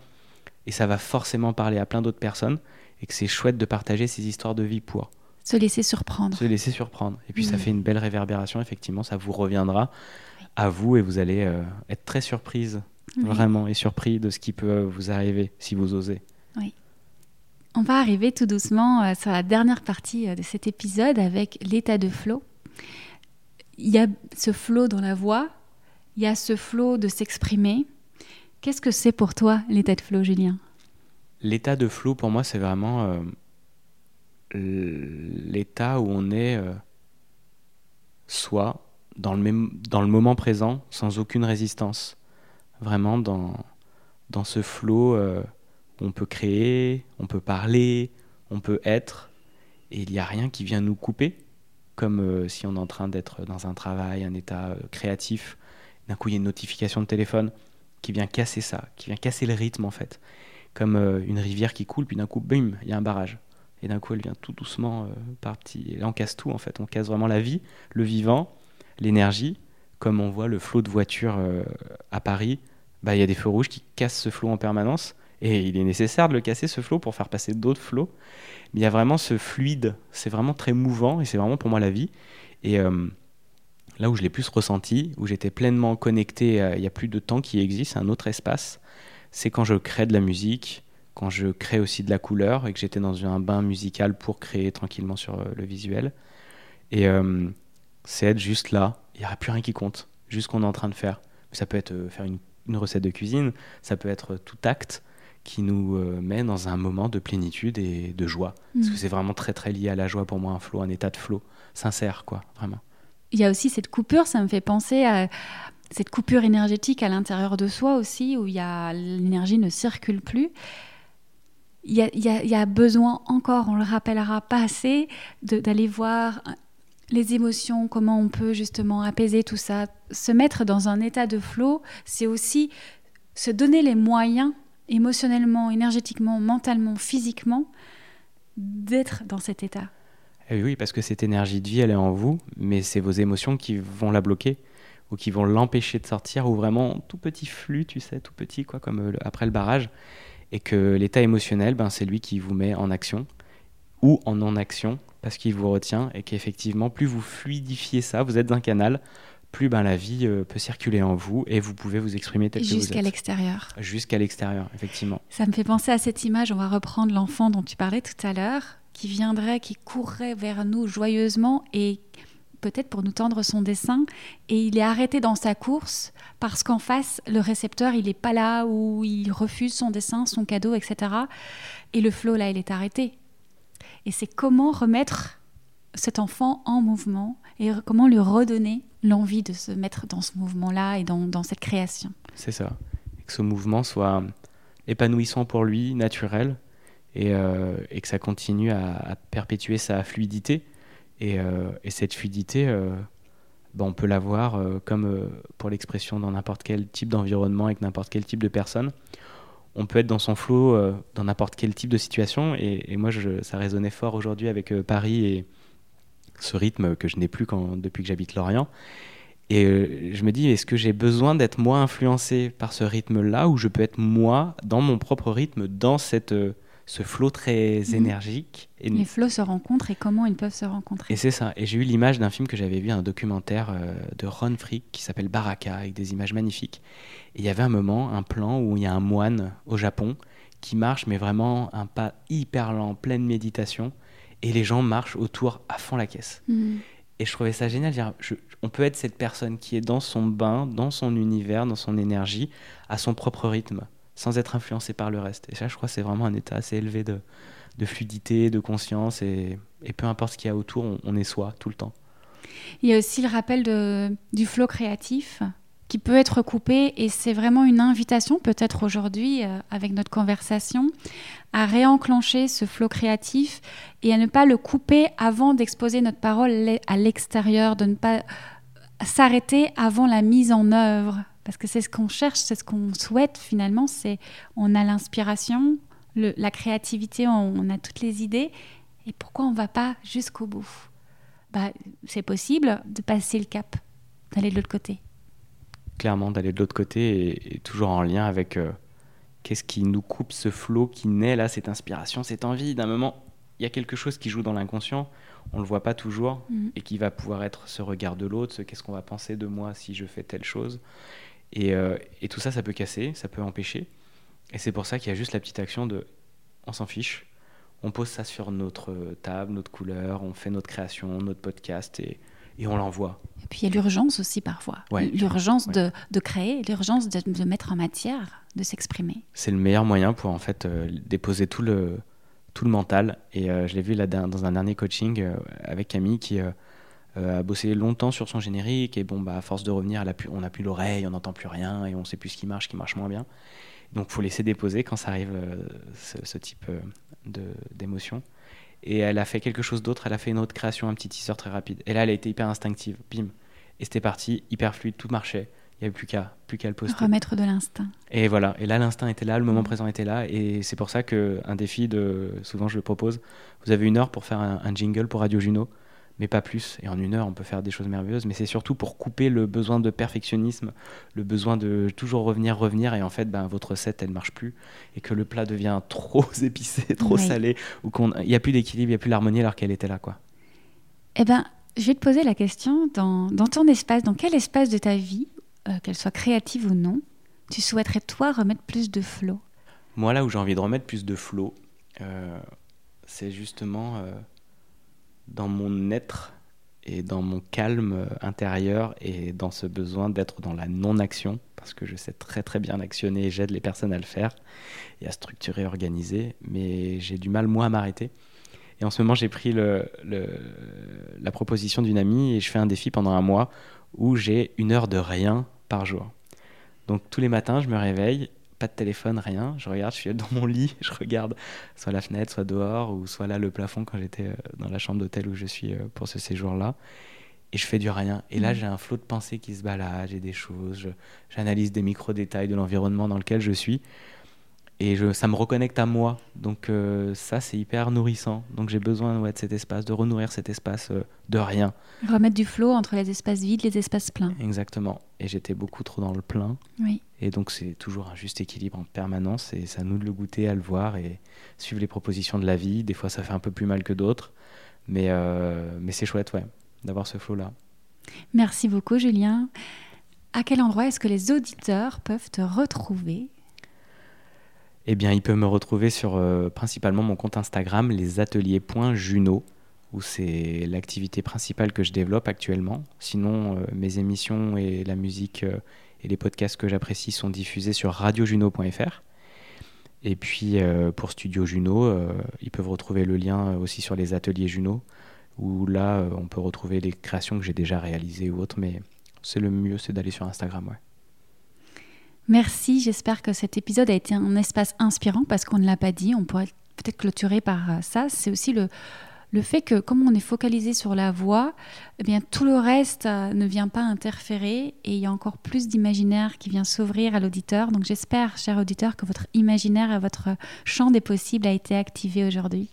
Et ça va forcément parler à plein d'autres personnes et que c'est chouette de partager ces histoires de vie pour.
Se laisser surprendre.
Se laisser surprendre. Et puis ça fait une belle réverbération, effectivement, ça vous reviendra à vous et vous allez euh, être très surprise, vraiment, et surpris de ce qui peut vous arriver si vous osez.
Oui. On va arriver tout doucement euh, sur la dernière partie euh, de cet épisode avec l'état de flow. Il y a ce flow dans la voix, il y a ce flow de s'exprimer. Qu'est-ce que c'est pour toi l'état de flow, Julien?
L'état de flow, pour moi, c'est vraiment euh, l'état où on est euh, soi, dans le, même, dans le moment présent, sans aucune résistance. Vraiment dans, dans ce euh, où on peut créer, on peut parler, on peut être, et il n'y a rien qui vient nous couper, comme si on est en train d'être dans un travail, un état créatif. D'un coup, il y a une notification de téléphone qui vient casser ça, qui vient casser le rythme en fait comme euh, une rivière qui coule, puis d'un coup, bim, il y a un barrage. Et d'un coup, elle vient tout doucement euh, par petits. Et là, on casse tout, en fait. On casse vraiment la vie, le vivant, l'énergie. Comme on voit le flot de voitures euh, à Paris, bah, il y a des feux rouges qui cassent ce flot en permanence. Et il est nécessaire de le casser, ce flot, pour faire passer d'autres flots. Mais il y a vraiment ce fluide. C'est vraiment très mouvant et c'est vraiment pour moi la vie. Et là où je l'ai plus ressenti, où j'étais pleinement connecté, il y a plus de temps qui existe, un autre espace c'est quand je crée de la musique, quand je crée aussi de la couleur et que j'étais dans un bain musical pour créer tranquillement sur euh, le visuel. Et euh, c'est être juste là, il n'y aura plus rien qui compte, juste ce qu'on est en train de faire. Ça peut être euh, faire une, recette de cuisine, ça peut être tout acte qui nous met dans un moment de plénitude et de joie. Parce que mm. c'est vraiment très très lié à la joie pour moi, un flow, un état de flow, sincère quoi, vraiment.
Il y a aussi cette coupure, ça me fait penser à, cette coupure énergétique à l'intérieur de soi aussi, où l'énergie ne circule plus. Il y, a, besoin encore, on le rappellera pas assez, d'aller voir les émotions, comment on peut justement apaiser tout ça. Se mettre dans un état de flot, c'est aussi se donner les moyens émotionnellement, énergétiquement, mentalement, physiquement, d'être dans cet état.
Eh oui, parce que cette énergie de vie, elle est en vous, mais c'est vos émotions qui vont la bloquer ou qui vont l'empêcher de sortir, ou vraiment tout petit flux, tu sais, tout petit, quoi, comme euh, après le barrage, et que l'état émotionnel, ben, c'est lui qui vous met en action, ou en non-action, parce qu'il vous retient, et qu'effectivement, plus vous fluidifiez ça, vous êtes un canal, plus ben, la vie euh, peut circuler en vous, et vous pouvez vous exprimer tel que vous êtes.
Jusqu'à l'extérieur.
Jusqu'à l'extérieur, effectivement.
Ça me fait penser à cette image, on va reprendre l'enfant dont tu parlais tout à l'heure, qui viendrait, qui courrait vers nous joyeusement, et peut-être pour nous tendre son dessin, et il est arrêté dans sa course parce qu'en face, le récepteur, il n'est pas là, ou il refuse son dessin, son cadeau, etc. Et le flot, là, il est arrêté. Et c'est comment remettre cet enfant en mouvement et comment lui redonner l'envie de se mettre dans ce mouvement-là et dans, cette création.
C'est ça. que ce mouvement soit épanouissant pour lui, naturel, et, euh, que ça continue à perpétuer sa fluidité euh, et, cette fluidité, euh, ben, on peut l'avoir comme pour l'expression dans n'importe quel type d'environnement avec n'importe quel type de personne. On peut être dans son flow dans n'importe quel type de situation. Et, moi, ça résonnait fort aujourd'hui avec Paris et ce rythme que je n'ai plus depuis que j'habite Lorient. Et euh, je me dis, est-ce que j'ai besoin d'être moins influencé par ce rythme-là ou je peux être moi dans mon propre rythme, dans cette, euh, ce flot très mhm. énergique
et... Les flots se rencontrent et comment ils peuvent se rencontrer.
Et c'est ça. Et j'ai eu l'image d'un film que j'avais vu, un documentaire euh, de Ron Frick qui s'appelle Baraka, avec des images magnifiques. Et il y avait un moment, un plan où il y a un moine au Japon qui marche, mais vraiment un pas hyper lent, pleine méditation. Et les gens marchent autour à fond la caisse. Mhm. Et je trouvais ça génial. Dire, on peut être cette personne qui est dans son bain, dans son univers, dans son énergie, à son propre rythme, sans être influencé par le reste. Et ça, je crois, c'est vraiment un état assez élevé de, de fluidité, de conscience. Et, et peu importe ce qu'il y a autour, on, est soi tout le temps.
Il y a aussi le rappel du flot créatif qui peut être coupé et c'est vraiment une invitation peut-être aujourd'hui euh, avec notre conversation à réenclencher ce flot créatif et à ne pas le couper avant d'exposer notre parole à l'extérieur, de ne pas s'arrêter avant la mise en œuvre parce que c'est ce qu'on cherche, c'est ce qu'on souhaite finalement, c'est on a l'inspiration, la créativité, on, a toutes les idées et pourquoi on ne va pas jusqu'au bout? Bah, C'est possible de passer le cap, d'aller de l'autre côté
clairement d'aller de l'autre côté et, toujours en lien avec euh, qu'est-ce qui nous coupe ce flot qui naît là, cette inspiration, cette envie. D'un moment, il y a quelque chose qui joue dans l'inconscient, on le voit pas toujours mm. et qui va pouvoir être ce regard de l'autre, ce qu'est-ce qu'on va penser de moi si je fais telle chose. Et, euh, et tout ça, ça peut casser, ça peut empêcher. Et c'est pour ça qu'il y a juste la petite action de on s'en fiche, on pose ça sur notre table, notre couleur, on fait notre création, notre podcast et et on l'envoie.
Et puis il y a l'urgence aussi parfois. L'urgence de, de, créer, l'urgence de, de, mettre en matière, de s'exprimer.
C'est le meilleur moyen pour en fait euh, déposer tout le, tout le mental. Et euh, je l'ai vu là dans un dernier coaching avec Camille qui a bossé longtemps sur son générique. Et bon, bah, à force de revenir, elle a on n'a plus l'oreille, on n'entend plus rien et on ne sait plus ce qui marche, ce qui marche moins bien. Donc il faut laisser déposer quand ça arrive ce, ce, type d'émotion. Et elle a fait quelque chose d'autre, elle a fait une autre création, un petit teaser très rapide. Et là, elle a été hyper instinctive, bim. Et c'était parti, hyper fluide, tout marchait. Il n'y avait plus qu'à plus qu'à le poster.
Remettre de l'instinct.
Et voilà. Et là, l'instinct était là, le moment présent était là. Et c'est pour ça qu'un défi, de, souvent je le propose, vous avez une heure pour faire un, un jingle pour Radio Juno mais pas plus. Et en une heure, on peut faire des choses merveilleuses. Mais c'est surtout pour couper le besoin de perfectionnisme, le besoin de toujours revenir, revenir. Et en fait, ben, votre recette, elle marche plus. Et que le plat devient trop épicé, trop salé, ou qu'il n'y a plus d'équilibre, il n'y a plus l'harmonie alors qu'elle était là. quoi.
Eh ben, je vais te poser la question dans, dans ton espace, dans quel espace de ta vie, euh, qu'elle soit créative ou non, tu souhaiterais toi remettre plus de flow
Moi, là où j'ai envie de remettre plus de flow, euh, c'est justement. Euh, dans mon être et dans mon calme intérieur et dans ce besoin d'être dans la non-action, parce que je sais très très bien actionner et j'aide les personnes à le faire et à structurer, organiser, mais j'ai du mal moi à m'arrêter. Et en ce moment, j'ai pris le, la proposition d'une amie et je fais un défi pendant un mois où j'ai une heure de rien par jour. Donc tous les matins, je me réveille pas de téléphone, rien. Je regarde, je suis dans mon lit, je regarde soit la fenêtre, soit dehors, ou soit là le plafond quand j'étais euh, dans la chambre d'hôtel où je suis euh, pour ce séjour-là. Et je fais du rien. Et là, mmh. j'ai un flot de pensées qui se balade, j'ai des choses, j'analyse des micro-détails de l'environnement dans lequel je suis et je, ça me reconnecte à moi. Donc euh, ça, c'est hyper nourrissant. Donc j'ai besoin ouais, de cet espace, de renourrir cet espace euh, de rien.
Remettre du flot entre les espaces vides, les espaces pleins.
Exactement. Et j'étais beaucoup trop dans le plein.
Oui.
Et donc c'est toujours un juste équilibre en permanence. Et ça nous de le goûter, à le voir et suivre les propositions de la vie. Des fois, ça fait un peu plus mal que d'autres. Mais, euh, mais c'est chouette, ouais, d'avoir ce flot-là.
Merci beaucoup, Julien. À quel endroit est-ce que les auditeurs peuvent te retrouver?
Eh bien, il peut me retrouver sur euh, principalement mon compte Instagram, lesateliers.juno, où c'est l'activité principale que je développe actuellement. Sinon, euh, mes émissions et la musique euh, et les podcasts que j'apprécie sont diffusés sur radiojuno.fr. Et puis, pour Studio Juno, ils peuvent retrouver le lien aussi sur les ateliers Juno, où là, on peut retrouver les créations que j'ai déjà réalisées ou autres, mais c'est le mieux, c'est d'aller sur Instagram, ouais.
Merci, j'espère que cet épisode a été un espace inspirant parce qu'on ne l'a pas dit, on pourrait peut-être clôturer par euh, ça. C'est aussi le, le fait que comme on est focalisé sur la voix, eh bien tout le reste euh, ne vient pas interférer et il y a encore plus d'imaginaire qui vient s'ouvrir à l'auditeur. Donc j'espère, cher auditeur, que votre imaginaire et votre champ des possibles a été activé aujourd'hui.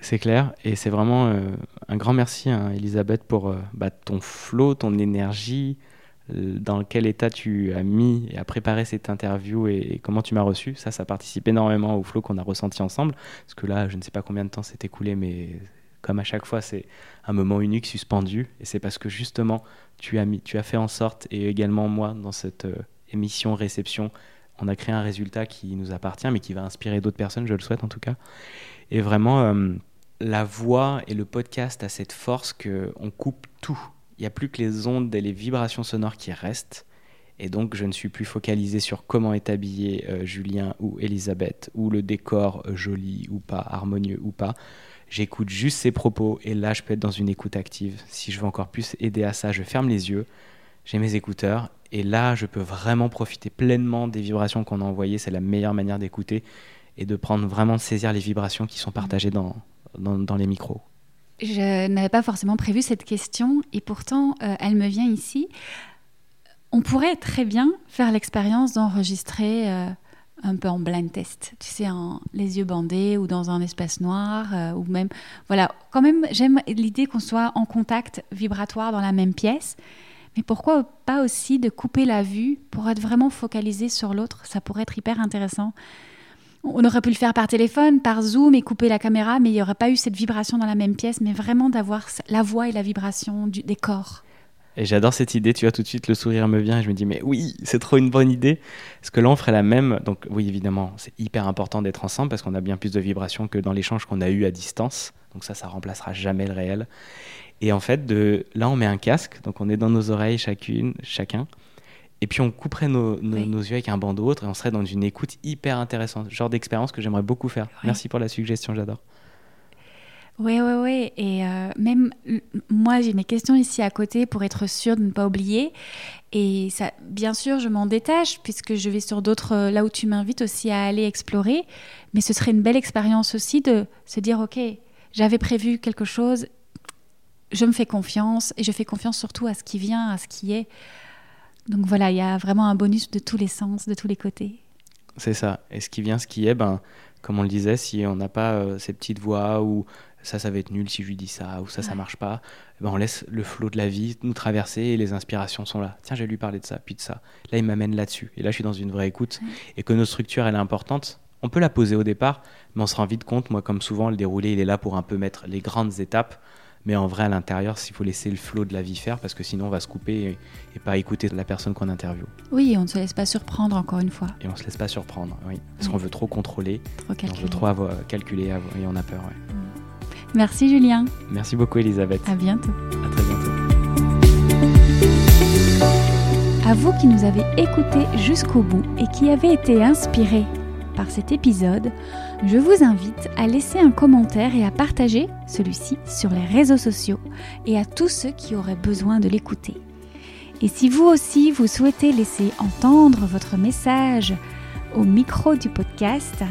C'est clair, et c'est vraiment euh, un grand merci, hein, Elisabeth, pour bah, ton flow, ton énergie, dans quel état tu as mis et as préparé cette interview et, comment tu m'as reçu. Ça, ça participe énormément au flow qu'on a ressenti ensemble. Parce que là, je ne sais pas combien de temps s'est écoulé, mais comme à chaque fois, c'est un moment unique, suspendu. Et c'est parce que justement, tu as, mis, tu as fait en sorte, et également moi, dans cette euh, émission réception, on a créé un résultat qui nous appartient, mais qui va inspirer d'autres personnes, je le souhaite en tout cas. Et vraiment, euh, la voix et le podcast a cette force qu'on coupe tout il n'y a plus que les ondes et les vibrations sonores qui restent. Et donc, je ne suis plus focalisé sur comment est habillé euh, Julien ou Elisabeth, ou le décor euh, joli ou pas, harmonieux ou pas. J'écoute juste ses propos, et là, je peux être dans une écoute active. Si je veux encore plus aider à ça, je ferme les yeux, j'ai mes écouteurs, et là, je peux vraiment profiter pleinement des vibrations qu'on a envoyées. C'est la meilleure manière d'écouter et de prendre vraiment saisir les vibrations qui sont partagées dans les micros.
Je n'avais pas forcément prévu cette question et pourtant euh, elle me vient ici. On pourrait très bien faire l'expérience d'enregistrer euh, un peu en blind test, tu sais, les yeux bandés ou dans un espace noir euh, ou même voilà. Quand même, j'aime l'idée qu'on soit en contact vibratoire dans la même pièce. Mais pourquoi pas aussi de couper la vue pour être vraiment focalisé sur l'autre? Ça pourrait être hyper intéressant. On aurait pu le faire par téléphone, par Zoom et couper la caméra, mais il n'y aurait pas eu cette vibration dans la même pièce, mais vraiment d'avoir la voix et la vibration des corps.
Et j'adore cette idée, tu vois, tout de suite le sourire me vient et je me dis, mais oui, c'est trop une bonne idée. Parce que là, on ferait la même. Donc, oui, évidemment, c'est hyper important d'être ensemble parce qu'on a bien plus de vibrations que dans l'échange qu'on a eu à distance. Donc, ça, ça remplacera jamais le réel. Et en fait, de... là, on met un casque, donc on est dans nos oreilles chacune, chacun. Et puis on couperait nos, yeux avec un bandeau autre et on serait dans une écoute hyper intéressante. Genre d'expérience que j'aimerais beaucoup faire. Merci pour la suggestion, j'adore.
Oui, oui, oui. Et euh, même moi, j'ai mes questions ici à côté pour être sûre de ne pas oublier. Et ça, bien sûr, je m'en détache puisque je vais sur d'autres, euh, là où tu m'invites aussi à aller explorer. Mais ce serait une belle expérience aussi de se dire, OK, j'avais prévu quelque chose, je me fais confiance et je fais confiance surtout à ce qui vient, à ce qui est. Donc voilà, il y a vraiment un bonus de tous les sens, de tous les côtés.
C'est ça. Et ce qui vient, ce qui est, ben, comme on le disait, si on n'a pas euh, ces petites voix ou ça, ça va être nul si je lui dis ça ou ça, ça marche pas, eh ben, on laisse le flot de la vie nous traverser et les inspirations sont là. Tiens, je vais lui parler de ça, puis de ça. Là, il m'amène là-dessus. Et là, je suis dans une vraie écoute. Et que notre structure, elle est importante. On peut la poser au départ, mais on se rend vite compte, moi, comme souvent, le déroulé, il est là pour un peu mettre les grandes étapes mais en vrai, à l'intérieur, s'il faut laisser le flot de la vie faire, parce que sinon, on va se couper et, pas écouter la personne qu'on interviewe.
Oui, on ne se laisse pas surprendre, encore une fois.
Et on ne se laisse pas surprendre, oui. Parce qu'on veut trop contrôler, trop calculer. on veut trop avoir, calculer et on a peur, mm.
Merci Julien.
Merci beaucoup Elisabeth.
À bientôt.
À très bientôt.
À vous qui nous avez écoutés jusqu'au bout et qui avez été inspirés par cet épisode, je vous invite à laisser un commentaire et à partager celui-ci sur les réseaux sociaux et à tous ceux qui auraient besoin de l'écouter. Et si vous aussi vous souhaitez laisser entendre votre message au micro du podcast,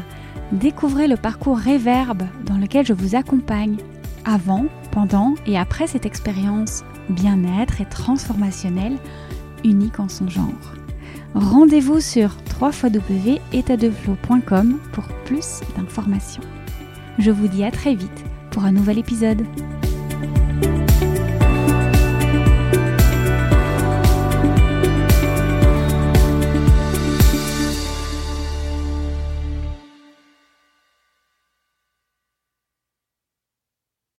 découvrez le parcours Réverbe dans lequel je vous accompagne avant, pendant et après cette expérience bien-être et transformationnelle unique en son genre. Rendez-vous sur www.étatdeflow.com pour plus d'informations. Je vous dis à très vite pour un nouvel épisode.